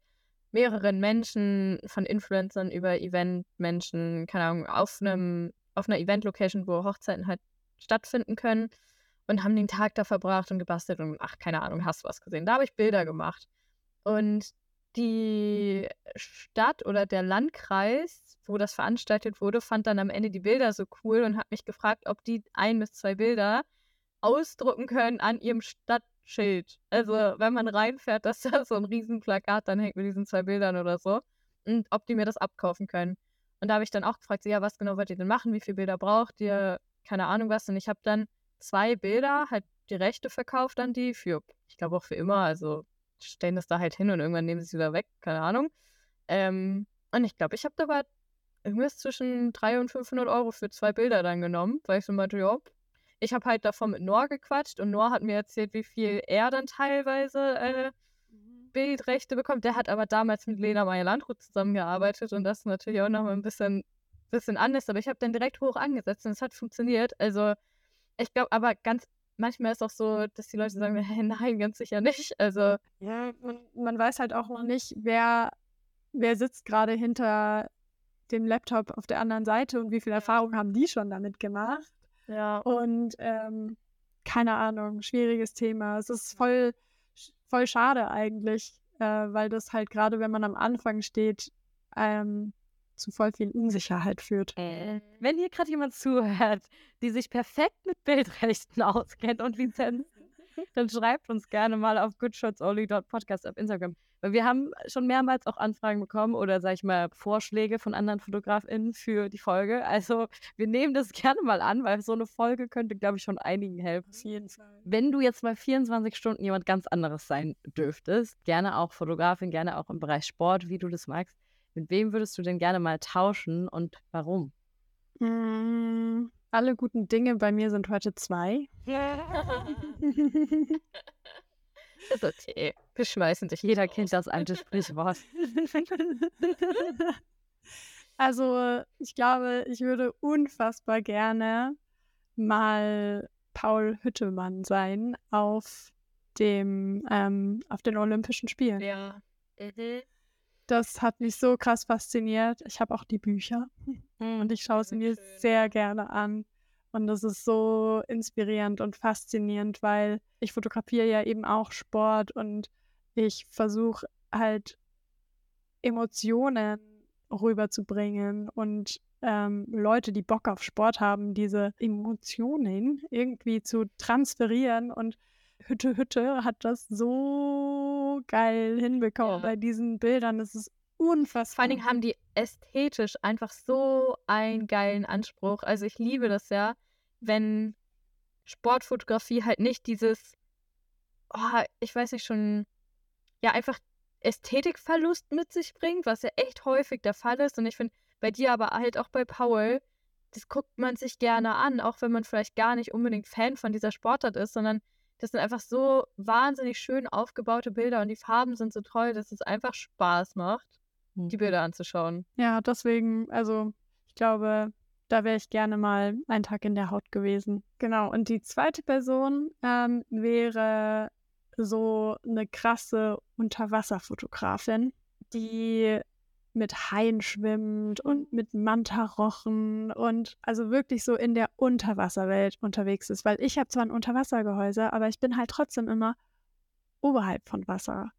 mehreren Menschen, von Influencern über Event-Menschen, keine Ahnung, auf, einem, auf einer Event-Location, wo Hochzeiten halt stattfinden können und haben den Tag da verbracht und gebastelt und ach, keine Ahnung, hast du was gesehen. Da habe ich Bilder gemacht. Und die Stadt oder der Landkreis, wo das veranstaltet wurde, fand dann am Ende die Bilder so cool und hat mich gefragt, ob die ein bis zwei Bilder ausdrucken können an ihrem Stadt Schild. Also, wenn man reinfährt, dass da so ein Riesenplakat dann hängt mit diesen zwei Bildern oder so. Und ob die mir das abkaufen können. Und da habe ich dann auch gefragt, so, ja, was genau wollt ihr denn machen? Wie viele Bilder braucht ihr? Keine Ahnung was. Und ich habe dann zwei Bilder, halt die Rechte verkauft an die für, ich glaube auch für immer. Also stellen das da halt hin und irgendwann nehmen sie es wieder weg. Keine Ahnung. Ähm, und ich glaube, ich habe dabei irgendwas zwischen 300 und 500 Euro für zwei Bilder dann genommen, weil ich so meinte, ja, ich habe halt davon mit Noah gequatscht und Noah hat mir erzählt, wie viel er dann teilweise äh, mhm. Bildrechte bekommt. Der hat aber damals mit Lena Meyer-Landrut zusammengearbeitet und das ist natürlich auch nochmal ein bisschen, bisschen anders. Aber ich habe dann direkt hoch angesetzt und es hat funktioniert. Also ich glaube aber ganz manchmal ist auch so, dass die Leute sagen, hey, nein, ganz sicher nicht. Also ja, man, man weiß halt auch noch nicht, wer, wer sitzt gerade hinter dem Laptop auf der anderen Seite und wie viel Erfahrung haben die schon damit gemacht. Ja. Und ähm, keine Ahnung, schwieriges Thema. Es ist voll, voll schade eigentlich, äh, weil das halt gerade, wenn man am Anfang steht, ähm, zu voll viel Unsicherheit führt. Äh, wenn hier gerade jemand zuhört, die sich perfekt mit Bildrechten auskennt und Lizenzen, dann schreibt uns gerne mal auf goodshotsonly.podcast auf Instagram. Weil wir haben schon mehrmals auch Anfragen bekommen oder, sag ich mal, Vorschläge von anderen FotografInnen für die Folge. Also wir nehmen das gerne mal an, weil so eine Folge könnte, glaube ich, schon einigen helfen. Auf jeden Fall. Wenn du jetzt mal 24 Stunden jemand ganz anderes sein dürftest, gerne auch Fotografin, gerne auch im Bereich Sport, wie du das magst, mit wem würdest du denn gerne mal tauschen und warum? Mm, alle guten Dinge bei mir sind heute zwei. Ist okay. Wir schmeißen dich. Jeder kennt das alte Sprichwort. Also, ich glaube, ich würde unfassbar gerne mal Paul Hüttemann sein auf dem ähm, auf den Olympischen Spielen. Ja. Mhm. Das hat mich so krass fasziniert. Ich habe auch die Bücher und ich schaue sie mir sehr gerne an. Und das ist so inspirierend und faszinierend, weil ich fotografiere ja eben auch Sport und ich versuche halt Emotionen rüberzubringen und ähm, Leute, die Bock auf Sport haben, diese Emotionen irgendwie zu transferieren. Und Hütte Hütte hat das so geil hinbekommen Ja. bei diesen Bildern. Das ist unfassbar. Vor allen Dingen haben die ästhetisch einfach so einen geilen Anspruch. Also ich liebe das ja, wenn Sportfotografie halt nicht dieses, oh, ich weiß nicht schon, ja einfach Ästhetikverlust mit sich bringt, was ja echt häufig der Fall ist. Und ich finde, bei dir aber halt auch bei Paul, das guckt man sich gerne an, auch wenn man vielleicht gar nicht unbedingt Fan von dieser Sportart ist, sondern das sind einfach so wahnsinnig schön aufgebaute Bilder und die Farben sind so toll, dass es einfach Spaß macht, die Bilder anzuschauen. Ja, deswegen, also ich glaube, da wäre ich gerne mal einen Tag in der Haut gewesen. Genau. Und die zweite Person ähm, wäre so eine krasse Unterwasserfotografin, die mit Haien schwimmt und mit Mantarochen und also wirklich so in der Unterwasserwelt unterwegs ist. Weil ich habe zwar ein Unterwassergehäuse, aber ich bin halt trotzdem immer oberhalb von Wasser.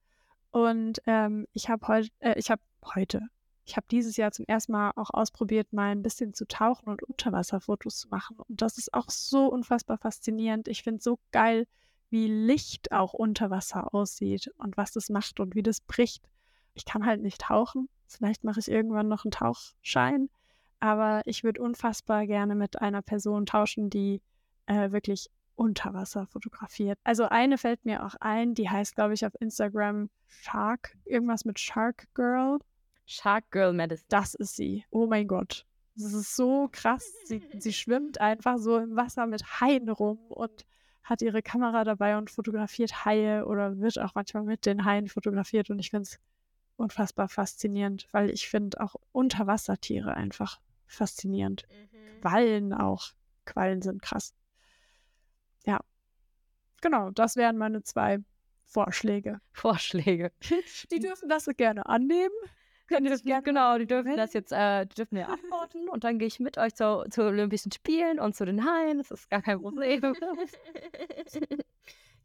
Und ähm, ich habe heute, äh, ich habe heute, ich habe dieses Jahr zum ersten Mal auch ausprobiert, mal ein bisschen zu tauchen und Unterwasserfotos zu machen. Und das ist auch so unfassbar faszinierend. Ich finde es so geil, wie Licht auch unter Wasser aussieht und was das macht und wie das bricht. Ich kann halt nicht tauchen. Vielleicht mache ich irgendwann noch einen Tauchschein. Aber ich würde unfassbar gerne mit einer Person tauschen, die äh, wirklich unter Wasser fotografiert. Also eine fällt mir auch ein, die heißt, glaube ich, auf Instagram Shark, irgendwas mit Shark Girl. Shark Girl Medicine. Das ist sie. Oh mein Gott. Das ist so krass. Sie, sie schwimmt einfach so im Wasser mit Haien rum und hat ihre Kamera dabei und fotografiert Haie oder wird auch manchmal mit den Haien fotografiert. Und ich finde es unfassbar faszinierend, weil ich finde auch Unterwassertiere einfach faszinierend. Quallen auch. Quallen sind krass. Ja. Genau, das wären meine zwei Vorschläge. Vorschläge. Die dürfen das gerne annehmen. Können Die dürfen, gerne genau, die dürfen das jetzt, äh, die dürfen ja antworten und dann gehe ich mit euch zu, zu Olympischen Spielen und zu den Haien. Das ist gar kein Problem.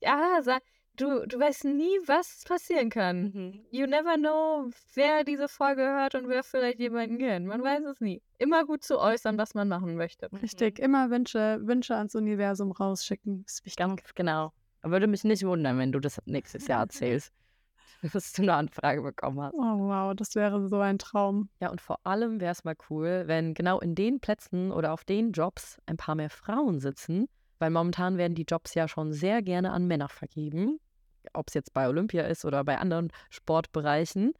ja, sag, du, du weißt nie, was passieren kann. Mhm. You never know, wer diese Folge hört und wer vielleicht jemanden kennt. Man weiß es nie. Immer gut zu äußern, was man machen möchte. Richtig, immer Wünsche, Wünsche ans Universum rausschicken. Das ist wichtig. Ganz genau. Würde mich nicht wundern, wenn du das nächstes Jahr erzählst, dass du eine Anfrage bekommen hast. Oh wow, das wäre so ein Traum. Ja, und vor allem wäre es mal cool, wenn genau in den Plätzen oder auf den Jobs ein paar mehr Frauen sitzen, weil momentan werden die Jobs ja schon sehr gerne an Männer vergeben, ob es jetzt bei Olympia ist oder bei anderen Sportbereichen.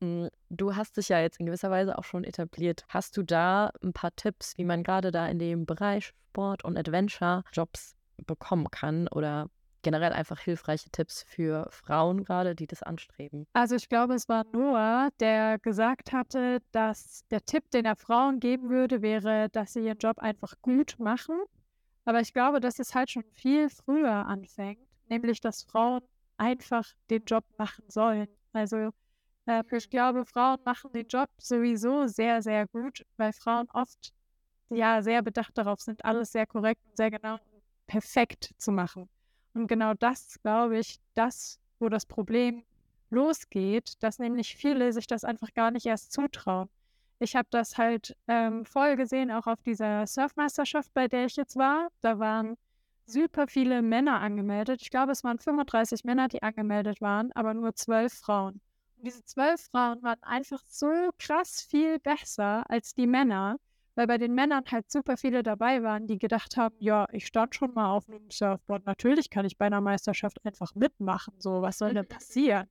Mm, Du hast dich ja jetzt in gewisser Weise auch schon etabliert. Hast du da ein paar Tipps, wie man gerade da in dem Bereich Sport und Adventure Jobs bekommen kann oder generell einfach hilfreiche Tipps für Frauen gerade, die das anstreben? Also ich glaube, es war Noah, der gesagt hatte, dass der Tipp, den er Frauen geben würde, wäre, dass sie ihren Job einfach gut machen. Aber ich glaube, dass es halt schon viel früher anfängt, nämlich dass Frauen einfach den Job machen sollen. Also äh, ich glaube, Frauen machen den Job sowieso sehr, sehr gut, weil Frauen oft ja sehr bedacht darauf sind, alles sehr korrekt und sehr genau und perfekt zu machen. Und genau das, glaube ich, das, wo das Problem losgeht, dass nämlich viele sich das einfach gar nicht erst zutrauen. Ich habe das halt ähm, voll gesehen, auch auf dieser Surfmeisterschaft, bei der ich jetzt war. Da waren super viele Männer angemeldet. Ich glaube, es waren 35 Männer, die angemeldet waren, aber nur zwölf Frauen. Und diese zwölf Frauen waren einfach so krass viel besser als die Männer, weil bei den Männern halt super viele dabei waren, die gedacht haben, ja, ich stand schon mal auf einem Surfboard, natürlich kann ich bei einer Meisterschaft einfach mitmachen, so, was soll denn passieren?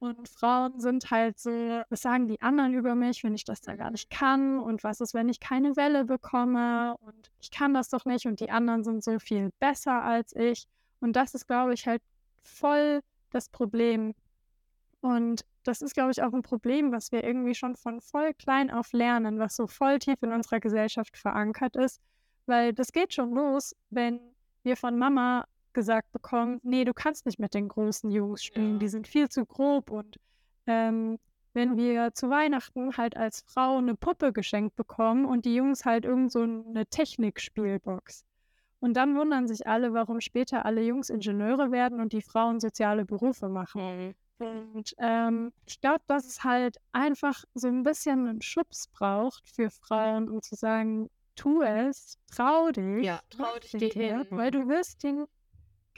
Und Frauen sind halt so, was sagen die anderen über mich, wenn ich das da gar nicht kann? Und was ist, wenn ich keine Welle bekomme? Und ich kann das doch nicht. Und die anderen sind so viel besser als ich. Und das ist, glaube ich, halt voll das Problem. Und das ist, glaube ich, auch ein Problem, was wir irgendwie schon von voll klein auf lernen, was so voll tief in unserer Gesellschaft verankert ist. Weil das geht schon los, wenn wir von Mama gesagt bekommen, nee, du kannst nicht mit den großen Jungs spielen, Ja. die sind viel zu grob und ähm, wenn wir zu Weihnachten halt als Frau eine Puppe geschenkt bekommen und die Jungs halt irgend so eine Technikspielbox. Und dann wundern sich alle, warum später alle Jungs Ingenieure werden und die Frauen soziale Berufe machen. Mhm. Und ähm, ich glaube, dass es halt einfach so ein bisschen einen Schubs braucht für Frauen, um zu sagen, tu es, trau dich. Ja, trau dich, den Tag, hin. Weil du wirst ihn,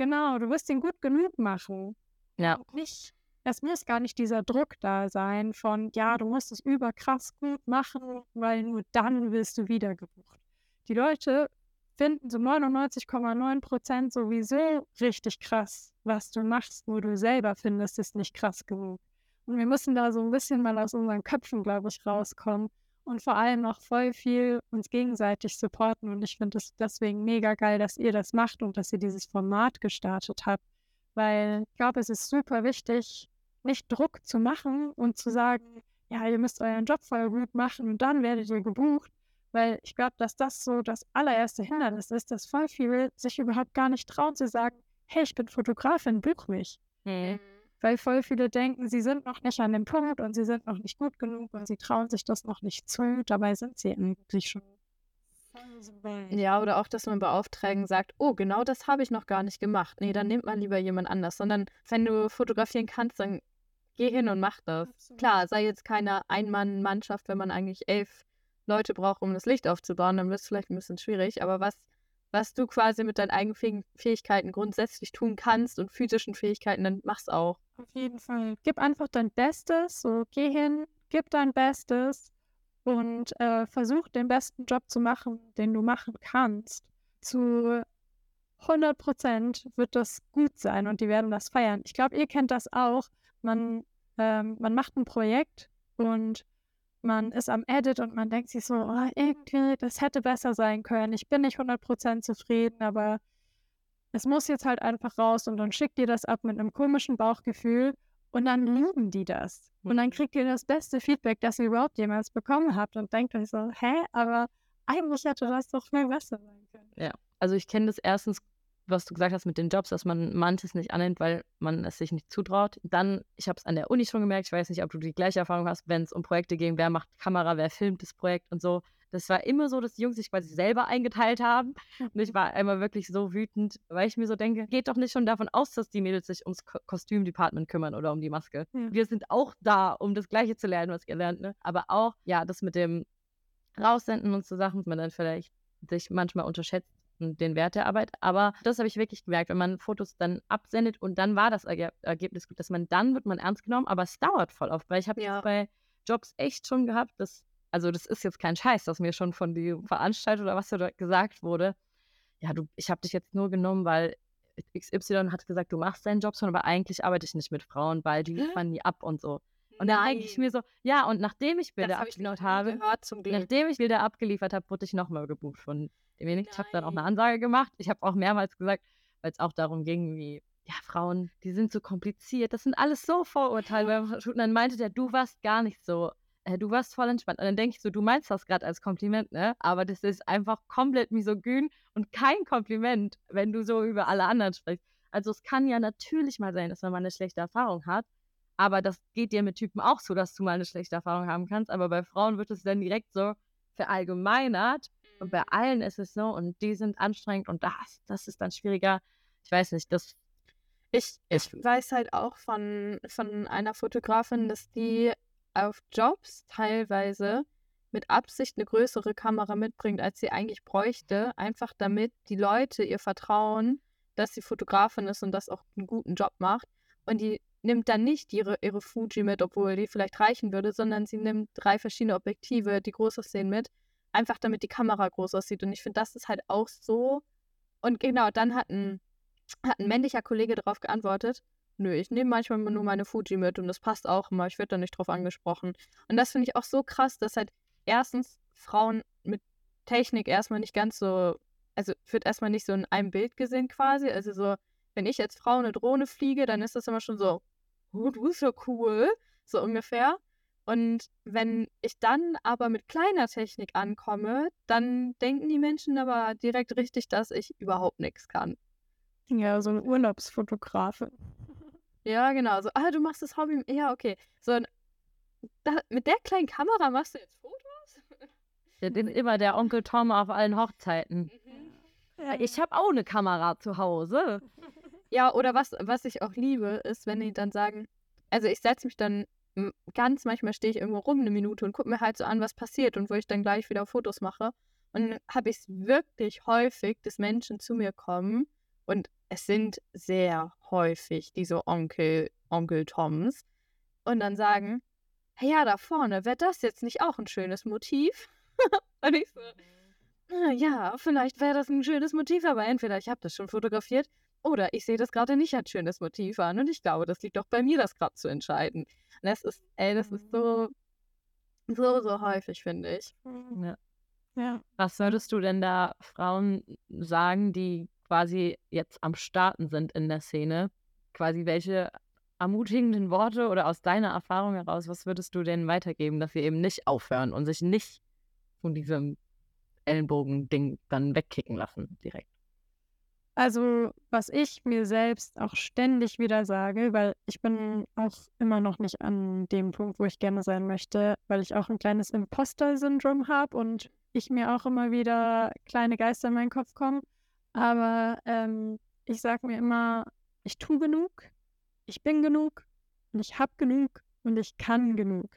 genau, du wirst ihn gut genug machen. Ja. Und nicht, es muss gar nicht dieser Druck da sein von, ja, du musst es überkrass gut machen, weil nur dann wirst du wiedergebucht. Die Leute finden so 99,9 Prozent sowieso richtig krass, was du machst, nur du selber findest es nicht krass genug. Und wir müssen da so ein bisschen mal aus unseren Köpfen, glaube ich, rauskommen und vor allem auch voll viel uns gegenseitig supporten. Und ich finde es deswegen mega geil, dass ihr das macht und dass ihr dieses Format gestartet habt, weil ich glaube, es ist super wichtig, nicht Druck zu machen und zu sagen, ja, ihr müsst euren Job voll gut machen und dann werdet ihr gebucht. Weil ich glaube, dass das so das allererste Hindernis ist, dass voll viele sich überhaupt gar nicht trauen zu sagen, hey, ich bin Fotografin, buch mich. Mhm. Weil voll viele denken, sie sind noch nicht an dem Punkt und sie sind noch nicht gut genug und sie trauen sich das noch nicht zu. Dabei sind sie eigentlich schon. Ja, oder auch, dass man Beauftragen sagt, oh, genau das habe ich noch gar nicht gemacht. Nee, dann nimmt man lieber jemand anders. Sondern wenn du fotografieren kannst, dann geh hin und mach das. Absolut. Klar, sei jetzt keine Ein-Mann-Mannschaft, wenn man eigentlich elf Leute braucht, um das Licht aufzubauen, dann wird es vielleicht ein bisschen schwierig. Aber was, was du quasi mit deinen eigenen Fäh- Fähigkeiten grundsätzlich tun kannst und physischen Fähigkeiten, dann mach's auch. Auf jeden Fall. Gib einfach dein Bestes. So, geh hin, gib dein Bestes und äh, versuch den besten Job zu machen, den du machen kannst. Zu 100 Prozent wird das gut sein und die werden das feiern. Ich glaube, ihr kennt das auch. Man, ähm, man macht ein Projekt und man ist am Edit und man denkt sich so, oh, irgendwie, das hätte besser sein können. Ich bin nicht 100 Prozent zufrieden, aber es muss jetzt halt einfach raus und dann schickt ihr das ab mit einem komischen Bauchgefühl und dann lieben die das. Und dann kriegt ihr das beste Feedback, das ihr überhaupt jemals bekommen habt und denkt euch so, hä, aber eigentlich hätte das doch viel besser sein können. Also ich kenne das erstens, was du gesagt hast mit den Jobs, dass man manches nicht annimmt, weil man es sich nicht zutraut. Dann, ich habe es an der Uni schon gemerkt, ich weiß nicht, ob du die gleiche Erfahrung hast, wenn es um Projekte ging, wer macht Kamera, wer filmt das Projekt und so. Das war immer so, dass die Jungs sich quasi selber eingeteilt haben. Und ich war einmal wirklich so wütend, weil ich mir so denke, geht doch nicht schon davon aus, dass die Mädels sich ums Ko Kostümdepartment kümmern oder um die Maske. Ja. Wir sind auch da, um das Gleiche zu lernen, was ihr lernt. Ne? Aber auch, ja, das mit dem Raussenden und so Sachen, dass man dann vielleicht sich manchmal unterschätzt und den Wert der Arbeit. Aber das habe ich wirklich gemerkt, wenn man Fotos dann absendet und dann war das Erge Ergebnis gut, dass man dann wird man ernst genommen, aber es dauert voll oft, weil ich habe Ja. bei Jobs echt schon gehabt, dass, also das ist jetzt kein Scheiß, dass mir schon von die Veranstaltung oder was da gesagt wurde, ja, du, ich habe dich jetzt nur genommen, weil XY hat gesagt, du machst deinen Job schon, aber eigentlich arbeite ich nicht mit Frauen, weil die liefern nie ab und so. Und dann denke ich mir so, ja, und nachdem ich Bilder abgeliefert habe. Nachdem ich Bilder abgeliefert habe, wurde ich nochmal gebucht von demjenigen. Ich habe dann auch eine. Ansage gemacht. Ich habe auch mehrmals gesagt, weil es auch darum ging, wie, ja, Frauen, die sind so kompliziert. Das sind alles so Vorurteile. Shooten. dann meinte der, du warst gar nicht so, äh, du warst voll entspannt. Und dann denke ich so, du meinst das gerade als Kompliment, ne? Aber das ist einfach komplett misogyn und kein Kompliment, wenn du so über alle anderen sprichst. Also es kann ja natürlich mal sein, dass man mal eine schlechte Erfahrung hat. Aber das geht dir mit Typen auch so, dass du mal eine schlechte Erfahrung haben kannst. Aber bei Frauen wird es dann direkt so verallgemeinert. Und bei allen ist es so, und die sind anstrengend und das, das ist dann schwieriger. Ich weiß nicht, das Ich, ich weiß halt auch von, von einer Fotografin, dass die auf Jobs teilweise mit Absicht eine größere Kamera mitbringt, als sie eigentlich bräuchte, einfach damit die Leute ihr vertrauen, dass sie Fotografin ist und das auch einen guten Job macht. Und die nimmt dann nicht ihre, ihre Fuji mit, obwohl die vielleicht reichen würde, sondern sie nimmt drei verschiedene Objektive, die groß aussehen, mit, einfach damit die Kamera groß aussieht. Und ich finde, das ist halt auch so. Und genau, dann hat ein, hat ein männlicher Kollege darauf geantwortet, nö, ich nehme manchmal nur meine Fuji mit und das passt auch immer, ich werde da nicht drauf angesprochen. Und das finde ich auch so krass, dass halt erstens Frauen mit Technik erstmal nicht ganz so, also wird erstmal nicht so in einem Bild gesehen quasi. Also so, wenn ich als Frau eine Drohne fliege, dann ist das immer schon so, oh, du bist ja cool, so ungefähr. Und wenn ich dann aber mit kleiner Technik ankomme, dann denken die Menschen aber direkt richtig, dass ich überhaupt nichts kann. Ja, so ein Urlaubsfotografe. Ja, genau. So, ah, du machst das Hobby. Ja, okay. So, da, mit der kleinen Kamera machst du jetzt Fotos? Der ist immer der Onkel Tom auf allen Hochzeiten. Ja. Ich habe auch eine Kamera zu Hause. Ja, oder was, was ich auch liebe, ist, wenn die dann sagen, also ich setze mich dann ganz manchmal stehe ich irgendwo rum eine Minute und gucke mir halt so an, was passiert und wo ich dann gleich wieder Fotos mache. Und dann habe ich es wirklich häufig, dass Menschen zu mir kommen und es sind sehr häufig diese Onkel, Onkel Toms und dann sagen, hey, ja, da vorne, wäre das jetzt nicht auch ein schönes Motiv? und ich so, "Ah, ja, vielleicht wäre das ein schönes Motiv, aber entweder ich habe das schon fotografiert oder ich sehe das gerade nicht als schönes Motiv an und ich glaube, das liegt doch bei mir, das gerade zu entscheiden. Und das ist, ey, das ist so, so, so häufig, finde ich. Ja. Ja. Was würdest du denn da Frauen sagen, die quasi jetzt am Starten sind in der Szene? Quasi welche ermutigenden Worte oder aus deiner Erfahrung heraus, was würdest du denen weitergeben, dass sie eben nicht aufhören und sich nicht von diesem Ellenbogen-Ding dann wegkicken lassen direkt? Also, was ich mir selbst auch ständig wieder sage, weil ich bin auch immer noch nicht an dem Punkt, wo ich gerne sein möchte, weil ich auch ein kleines Imposter-Syndrom habe und ich mir auch immer wieder kleine Geister in meinen Kopf kommen. Aber ähm, ich sage mir immer, ich tue genug, ich bin genug und ich habe genug und ich kann genug.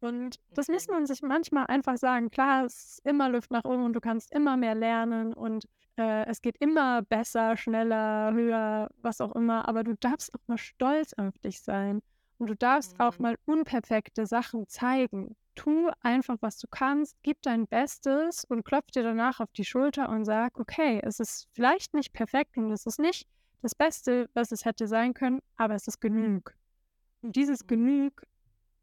Und das muss man sich manchmal einfach sagen. Klar, es ist immer Luft nach oben und du kannst immer mehr lernen und äh, es geht immer besser, schneller, höher, was auch immer. Aber du darfst auch mal stolz auf dich sein. Und du darfst auch Mhm. mal unperfekte Sachen zeigen. Tu einfach, was du kannst, gib dein Bestes und klopf dir danach auf die Schulter und sag, okay, es ist vielleicht nicht perfekt und es ist nicht das Beste, was es hätte sein können, aber es ist genug. Und dieses genug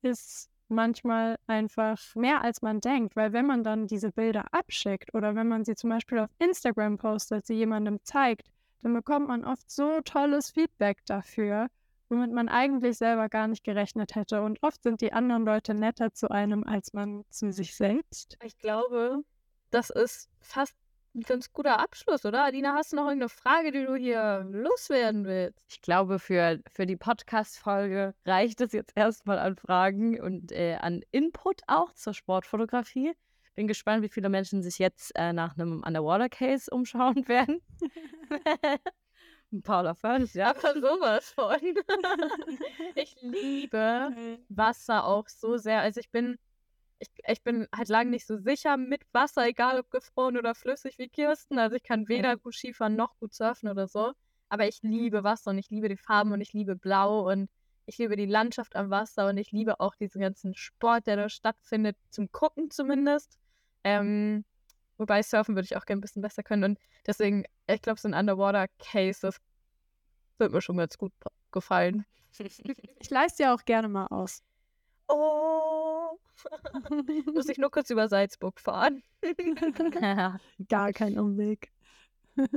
ist manchmal einfach mehr als man denkt, weil wenn man dann diese Bilder abschickt oder wenn man sie zum Beispiel auf Instagram postet, sie jemandem zeigt, dann bekommt man oft so tolles Feedback dafür, womit man eigentlich selber gar nicht gerechnet hätte. Und oft sind die anderen Leute netter zu einem als man zu sich selbst. Ich glaube, das ist fast ein ganz guter Abschluss, oder? Adina, hast du noch irgendeine Frage, die du hier loswerden willst? Ich glaube, für, für die Podcast-Folge reicht es jetzt erstmal an Fragen und äh, an Input auch zur Sportfotografie. Bin gespannt, wie viele Menschen sich jetzt äh, nach einem Underwater-Case umschauen werden. Paula Furnace, ja. Aber sowas von. ich liebe Wasser auch so sehr. Also ich bin, ich, ich bin halt lange nicht so sicher mit Wasser, egal ob gefroren oder flüssig wie Kirsten. Also ich kann weder gut Skifahren noch gut surfen oder so. Aber ich liebe Wasser und ich liebe die Farben und ich liebe Blau und ich liebe die Landschaft am Wasser und ich liebe auch diesen ganzen Sport, der da stattfindet, zum Gucken zumindest. Ähm, wobei Surfen würde ich auch gerne ein bisschen besser können. Und deswegen, ich glaube, so ein Underwater-Case, das wird mir schon ganz gut gefallen. Ich leiste ja auch gerne mal aus. Oh. Muss ich nur kurz über Salzburg fahren. Gar kein Umweg.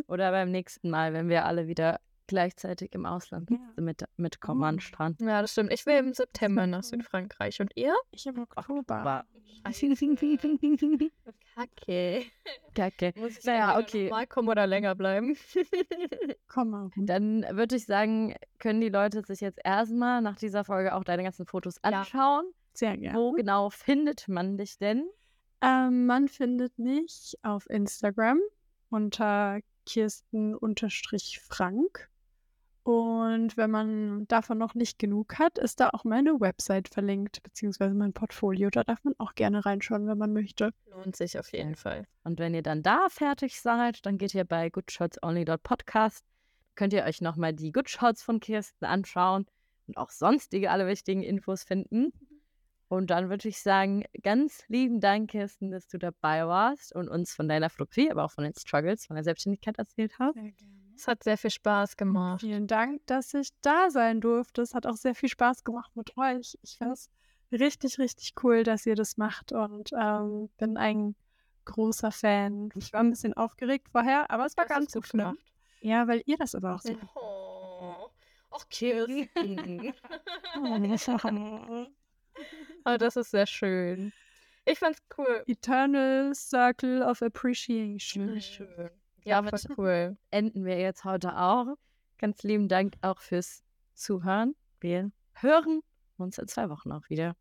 Oder beim nächsten Mal, wenn wir alle wieder gleichzeitig im Ausland Ja. mit, mitkommen an Oh. Strand. Ja, das stimmt. Ich will im September nach. Südfrankreich. Und ihr? Ich im Oktober. Aber Kacke. Kacke. Muss ich Naja, okay. Mal kommen oder länger bleiben. Komm mal. Dann würde ich sagen, können die Leute sich jetzt erstmal nach dieser Folge auch deine ganzen Fotos Ja. anschauen. Sehr gerne. Wo genau findet man dich denn? Ähm, man findet mich auf Instagram unter Kirsten-Frank. Und wenn man davon noch nicht genug hat, ist da auch meine Website verlinkt, beziehungsweise mein Portfolio. Da darf man auch gerne reinschauen, wenn man möchte. Lohnt sich auf jeden Fall. Und wenn ihr dann da fertig seid, dann geht ihr bei goodshotsonly.podcast. Könnt ihr euch nochmal die Good Shots von Kirsten anschauen und auch sonstige alle wichtigen Infos finden. Und dann würde ich sagen, ganz lieben Dank, Kirsten, dass du dabei warst und uns von deiner Fotografie, aber auch von den Struggles, von der Selbstständigkeit erzählt hast. Sehr gerne. Es hat sehr viel Spaß gemacht. Vielen Dank, dass ich da sein durfte. Es hat auch sehr viel Spaß gemacht mit euch. Ich finde es richtig, richtig cool, dass ihr das macht und ähm, bin ein großer Fan. Ich war ein bisschen aufgeregt vorher, aber es war Das ganz gut gut gemacht. Ja, weil ihr das aber auch so Oh. Ach, Kirsten. Aber das ist sehr schön. Ich fand's cool. Eternal Circle of Appreciation. Schön. Ja, Damit voll cool. enden wir jetzt heute auch. Ganz lieben Dank auch fürs Zuhören. Wir hören uns in zwei Wochen auch wieder.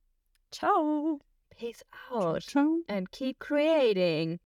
Ciao. Peace out Ciao. and keep creating.